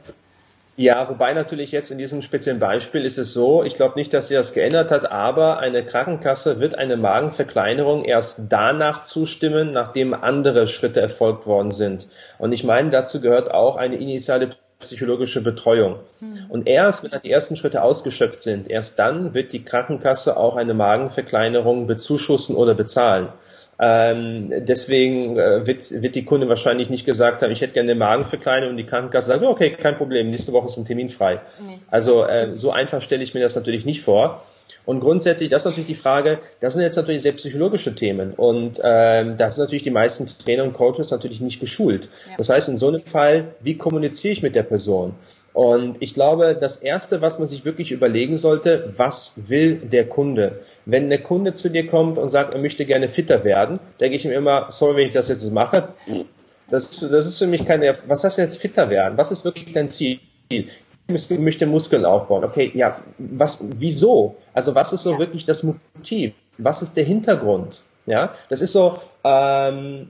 Ja, wobei natürlich jetzt in diesem speziellen Beispiel ist es so, ich glaube nicht, dass sie das geändert hat, aber eine Krankenkasse wird eine Magenverkleinerung erst danach zustimmen, nachdem andere Schritte erfolgt worden sind. Und ich meine, dazu gehört auch eine initiale psychologische Betreuung. Hm. Und erst, wenn die ersten Schritte ausgeschöpft sind, erst dann wird die Krankenkasse auch eine Magenverkleinerung bezuschussen oder bezahlen. Ähm, deswegen äh, wird, wird die Kunde wahrscheinlich nicht gesagt haben, ich hätte gerne eine Magenverkleinerung und die Krankenkasse sagt, okay, kein Problem, nächste Woche ist ein Termin frei. Nee. Also äh, so einfach stelle ich mir das natürlich nicht vor. Und grundsätzlich, das ist natürlich die Frage, das sind jetzt natürlich sehr psychologische Themen und ähm, das sind natürlich die meisten Trainer und Coaches natürlich nicht geschult. Ja. Das heißt, in so einem Fall, wie kommuniziere ich mit der Person? Und ich glaube, das Erste, was man sich wirklich überlegen sollte, was will der Kunde? Wenn der Kunde zu dir kommt und sagt, er möchte gerne fitter werden, denke ich mir immer, sorry, wenn ich das jetzt mache, das, das ist für mich keine, was heißt jetzt fitter werden? Was ist wirklich dein Ziel? Ich möchte Muskeln aufbauen. Okay, ja, was, wieso? Also was ist so wirklich das Motiv? Was ist der Hintergrund? Ja, das ist so, ähm,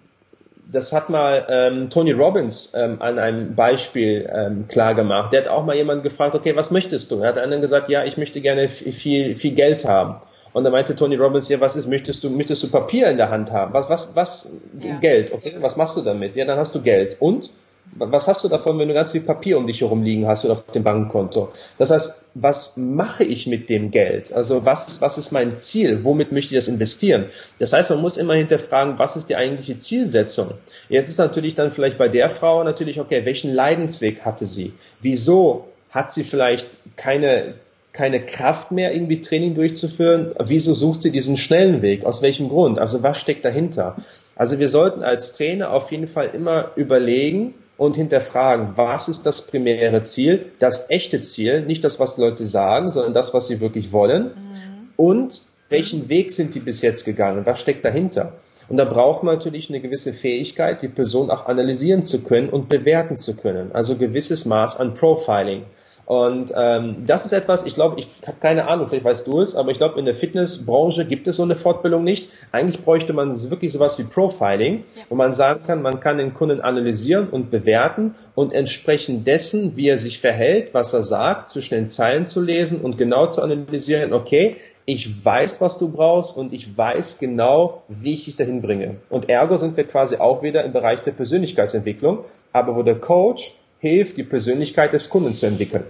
das hat mal ähm, Tony Robbins ähm, an einem Beispiel ähm, klar gemacht. Der hat auch mal jemanden gefragt, okay, was möchtest du? Er hat einen gesagt, ja, ich möchte gerne viel, viel Geld haben. Und da meinte Tony Robbins, ja, was ist, möchtest du, möchtest du Papier in der Hand haben? Was, was, was, ja. Geld, okay, was machst du damit? Ja, dann hast du Geld. Und? Was hast du davon, wenn du ganz viel Papier um dich herum liegen hast oder auf dem Bankkonto? Das heißt, was mache ich mit dem Geld? Also was, was ist mein Ziel? Womit möchte ich das investieren? Das heißt, man muss immer hinterfragen, was ist die eigentliche Zielsetzung? Jetzt ist natürlich dann vielleicht bei der Frau natürlich, okay, welchen Leidensweg hatte sie? Wieso hat sie vielleicht keine, keine Kraft mehr, irgendwie Training durchzuführen? Wieso sucht sie diesen schnellen Weg? Aus welchem Grund? Also was steckt dahinter? Also wir sollten als Trainer auf jeden Fall immer überlegen, und hinterfragen, was ist das primäre Ziel, das echte Ziel, nicht das, was Leute sagen, sondern das, was sie wirklich wollen. Mhm. Und welchen Weg sind die bis jetzt gegangen? Was steckt dahinter? Und da braucht man natürlich eine gewisse Fähigkeit, die Person auch analysieren zu können und bewerten zu können. Also gewisses Maß an Profiling. Und ähm, das ist etwas, ich glaube, ich habe keine Ahnung, vielleicht weißt du es, aber ich glaube, in der Fitnessbranche gibt es so eine Fortbildung nicht. Eigentlich bräuchte man wirklich sowas wie Profiling, ja. wo man sagen kann, man kann den Kunden analysieren und bewerten und entsprechend dessen, wie er sich verhält, was er sagt, zwischen den Zeilen zu lesen und genau zu analysieren, okay, ich weiß, was du brauchst und ich weiß genau, wie ich dich dahin bringe. Und ergo sind wir quasi auch wieder im Bereich der Persönlichkeitsentwicklung, aber wo der Coach hilft, die Persönlichkeit des Kunden zu entwickeln.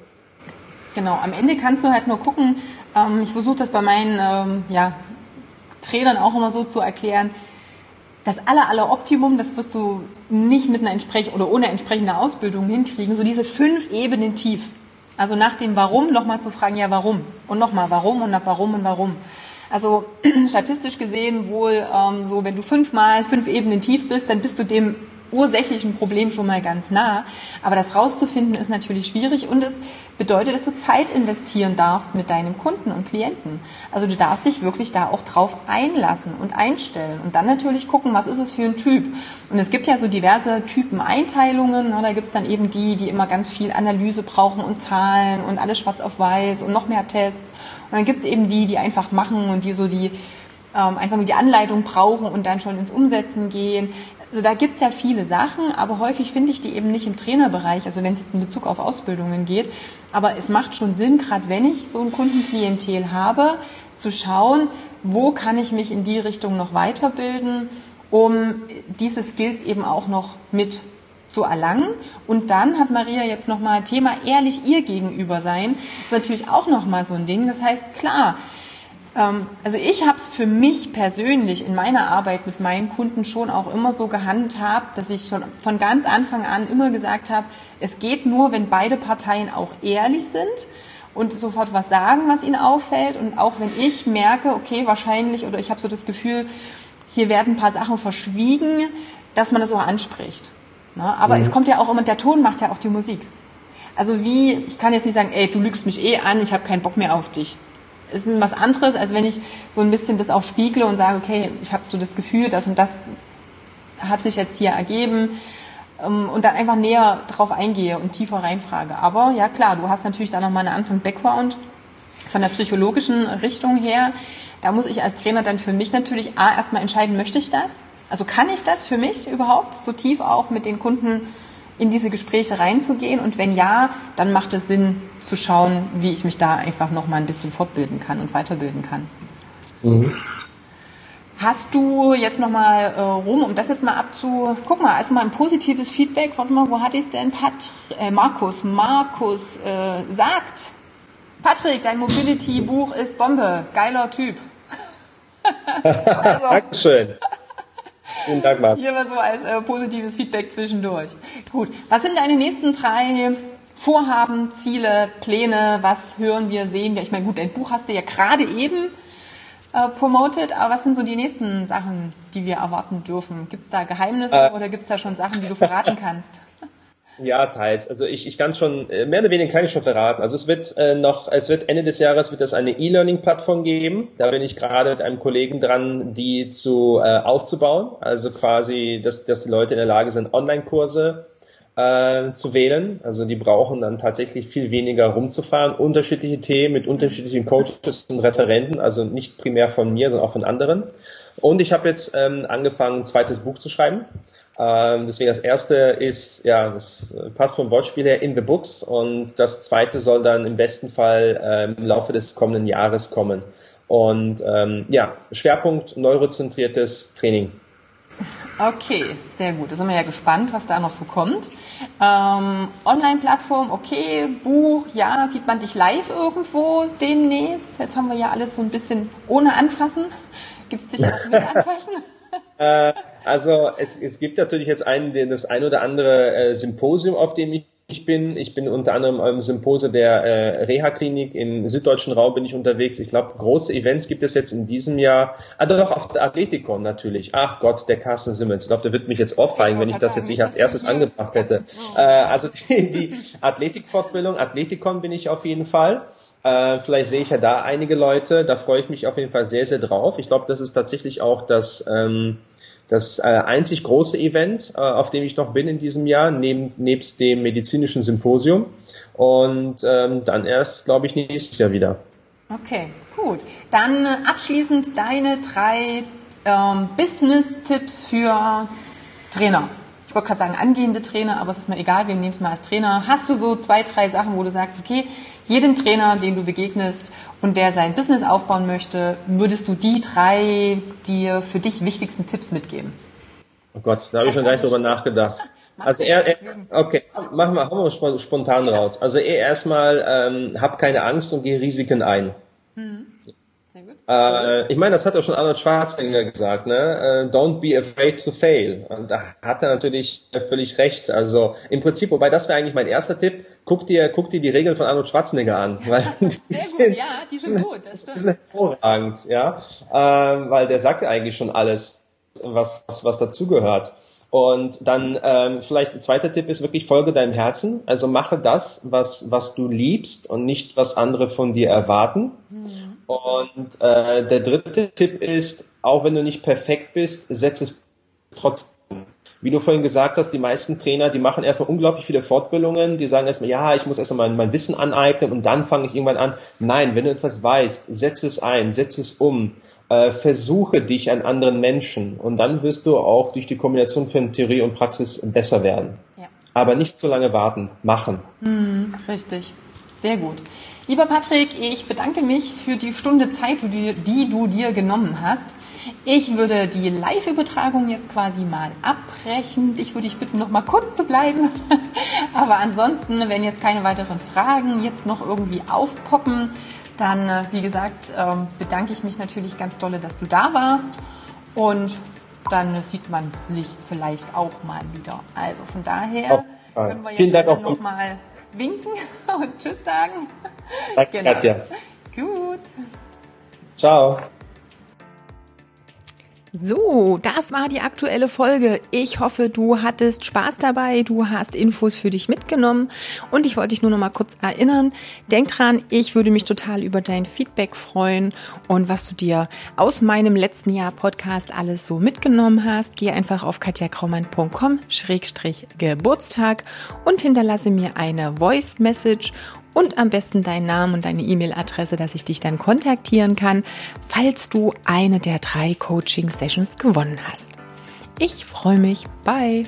Genau, am Ende kannst du halt nur gucken, ähm, ich versuche das bei meinen ähm, ja, Trainern auch immer so zu erklären, das aller, aller Optimum, das wirst du nicht mit einer entsprechenden oder ohne entsprechende Ausbildung hinkriegen, so diese fünf Ebenen tief. Also nach dem Warum nochmal zu fragen, ja warum? Und nochmal warum und nach warum und warum. Also statistisch gesehen wohl ähm, so, wenn du fünfmal fünf Ebenen tief bist, dann bist du dem ursächlichen Problem schon mal ganz nah. Aber das rauszufinden ist natürlich schwierig und es bedeutet, dass du Zeit investieren darfst mit deinem Kunden und Klienten. Also du darfst dich wirklich da auch drauf einlassen und einstellen und dann natürlich gucken, was ist es für ein Typ. Und es gibt ja so diverse Typen Einteilungen. Da gibt es dann eben die, die immer ganz viel Analyse brauchen und Zahlen und alles schwarz auf weiß und noch mehr Tests. Und dann gibt es eben die, die einfach machen und die so die ähm, einfach nur die Anleitung brauchen und dann schon ins Umsetzen gehen. Also da gibt's ja viele Sachen, aber häufig finde ich die eben nicht im Trainerbereich, also wenn es jetzt in Bezug auf Ausbildungen geht. Aber es macht schon Sinn, gerade wenn ich so ein Kundenklientel habe, zu schauen, wo kann ich mich in die Richtung noch weiterbilden, um diese Skills eben auch noch mit zu erlangen. Und dann hat Maria jetzt nochmal Thema ehrlich ihr gegenüber sein. Das ist natürlich auch nochmal so ein Ding. Das heißt, klar, also ich habe es für mich persönlich in meiner Arbeit mit meinen Kunden schon auch immer so gehandhabt, dass ich schon von ganz Anfang an immer gesagt habe, es geht nur, wenn beide Parteien auch ehrlich sind und sofort was sagen, was ihnen auffällt. Und auch wenn ich merke, okay, wahrscheinlich oder ich habe so das Gefühl, hier werden ein paar Sachen verschwiegen, dass man das auch anspricht. Ne? Aber mhm. es kommt ja auch immer, der Ton macht ja auch die Musik. Also wie, ich kann jetzt nicht sagen, ey, du lügst mich eh an, ich habe keinen Bock mehr auf dich. Ist was anderes, als wenn ich so ein bisschen das auch spiegle und sage, okay, ich habe so das Gefühl, das und das hat sich jetzt hier ergeben ähm, und dann einfach näher drauf eingehe und tiefer reinfrage. Aber ja klar, du hast natürlich da nochmal einen anderen Background von der psychologischen Richtung her. Da muss ich als Trainer dann für mich natürlich A, erstmal entscheiden, möchte ich das? Also kann ich das für mich überhaupt so tief auch mit den Kunden in diese Gespräche reinzugehen? Und wenn ja, dann macht es Sinn zu schauen, wie ich mich da einfach nochmal ein bisschen fortbilden kann und weiterbilden kann. Mhm. Hast du jetzt nochmal äh, rum, um das jetzt mal abzu... Guck mal, also mal ein positives Feedback. Warte mal, wo hatte ich es denn? Pat äh, Markus. Markus äh, sagt, Patrick, dein Mobility-Buch ist Bombe. Geiler Typ. also, Dankeschön. Vielen Dank, Marc. Hier war so als äh, positives Feedback zwischendurch. Gut. Was sind deine nächsten drei Vorhaben, Ziele, Pläne? Was hören wir, sehen wir? Ich meine, gut, dein Buch hast du ja gerade eben äh, promoted, aber was sind so die nächsten Sachen, die wir erwarten dürfen? Gibt es da Geheimnisse äh, oder gibt es da schon Sachen, die du verraten kannst? Ja, teils. Also ich, ich kann schon, äh, mehr oder weniger kann ich schon verraten. Also es wird äh, noch, es wird Ende des Jahres wird es eine E-Learning-Plattform geben. Da bin ich gerade mit einem Kollegen dran, die zu äh, aufzubauen. Also quasi, dass, dass die Leute in der Lage sind, Online-Kurse äh, zu wählen. Also die brauchen dann tatsächlich viel weniger rumzufahren. Unterschiedliche Themen mit unterschiedlichen Coaches und Referenten, also nicht primär von mir, sondern auch von anderen. Und ich habe jetzt ähm, angefangen, ein zweites Buch zu schreiben. Ähm, deswegen das erste ist, ja, das passt vom Wortspiel her in the books und das zweite soll dann im besten Fall ähm, im Laufe des kommenden Jahres kommen. Und ähm, ja, Schwerpunkt neurozentriertes Training. Okay, sehr gut. Da sind wir ja gespannt, was da noch so kommt. Ähm, Online-Plattform, okay, Buch, ja, sieht man dich live irgendwo demnächst? Jetzt haben wir ja alles so ein bisschen ohne Anfassen. Gibt es dich auch mit Anfassen? äh, also es, es gibt natürlich jetzt ein, das ein oder andere äh, Symposium, auf dem ich ich bin. Ich bin unter anderem im Symposium der äh, Reha-Klinik im süddeutschen Raum bin ich unterwegs. Ich glaube, große Events gibt es jetzt in diesem Jahr. Ah, doch, auf der Athletikon natürlich. Ach Gott, der Carsten Simmons. Ich glaube, der wird mich jetzt auffallen, wenn ich das jetzt nicht als erstes angebracht hätte. Äh, also die, die Athletikfortbildung, Athletikon bin ich auf jeden Fall. Äh, vielleicht sehe ich ja da einige Leute. Da freue ich mich auf jeden Fall sehr, sehr drauf. Ich glaube, das ist tatsächlich auch das ähm, das äh, einzig große Event, äh, auf dem ich noch bin in diesem Jahr, neben, nebst dem medizinischen Symposium. Und ähm, dann erst, glaube ich, nächstes Jahr wieder. Okay, gut. Dann abschließend deine drei ähm, Business-Tipps für Trainer ich wollte gerade sagen angehende Trainer, aber es ist mir egal, nehmen es mal als Trainer. Hast du so zwei, drei Sachen, wo du sagst, okay, jedem Trainer, dem du begegnest und der sein Business aufbauen möchte, würdest du die drei dir für dich wichtigsten Tipps mitgeben? Oh Gott, da habe ich schon gleich drüber nachgedacht. Also er, er, okay, machen wir, haben wir spontan raus. Also er erstmal, ähm, hab keine Angst und geh Risiken ein. Mhm. Äh, ich meine, das hat ja schon Arnold Schwarzenegger gesagt, ne? Uh, don't be afraid to fail. Und da hat er natürlich völlig recht. Also im Prinzip, wobei das wäre eigentlich mein erster Tipp, guck dir, guck dir die Regeln von Arnold Schwarzenegger an. Weil die Sehr gut, ja, die sind gut, das stimmt. Die sind hervorragend, ja. Äh, weil der sagt ja eigentlich schon alles, was, was, was dazugehört. Und dann ähm, vielleicht ein zweiter Tipp ist wirklich folge deinem Herzen. Also mache das, was, was du liebst und nicht, was andere von dir erwarten. Mhm. Und äh, der dritte Tipp ist, auch wenn du nicht perfekt bist, setz es trotzdem. Wie du vorhin gesagt hast, die meisten Trainer, die machen erstmal unglaublich viele Fortbildungen, die sagen erstmal, ja, ich muss erstmal mein, mein Wissen aneignen und dann fange ich irgendwann an. Nein, wenn du etwas weißt, setz es ein, setz es um, äh, versuche dich an anderen Menschen und dann wirst du auch durch die Kombination von Theorie und Praxis besser werden. Ja. Aber nicht zu lange warten, machen. Hm, richtig, sehr gut. Lieber Patrick, ich bedanke mich für die Stunde Zeit, die du dir genommen hast. Ich würde die Live-Übertragung jetzt quasi mal abbrechen. Ich würde dich bitten, noch mal kurz zu bleiben. Aber ansonsten, wenn jetzt keine weiteren Fragen jetzt noch irgendwie aufpoppen, dann, äh, wie gesagt, ähm, bedanke ich mich natürlich ganz dolle, dass du da warst. Und dann sieht man sich vielleicht auch mal wieder. Also von daher können wir jetzt noch mal winken und Tschüss sagen. Danke, genau. Katja. Gut. Ciao. So, das war die aktuelle Folge. Ich hoffe, du hattest Spaß dabei, du hast Infos für dich mitgenommen und ich wollte dich nur noch mal kurz erinnern. Denk dran, ich würde mich total über dein Feedback freuen und was du dir aus meinem letzten Jahr Podcast alles so mitgenommen hast. Geh einfach auf katjakraumann.com-geburtstag und hinterlasse mir eine Voice Message und am besten deinen Namen und deine E-Mail-Adresse, dass ich dich dann kontaktieren kann, falls du eine der drei Coaching-Sessions gewonnen hast. Ich freue mich. Bye!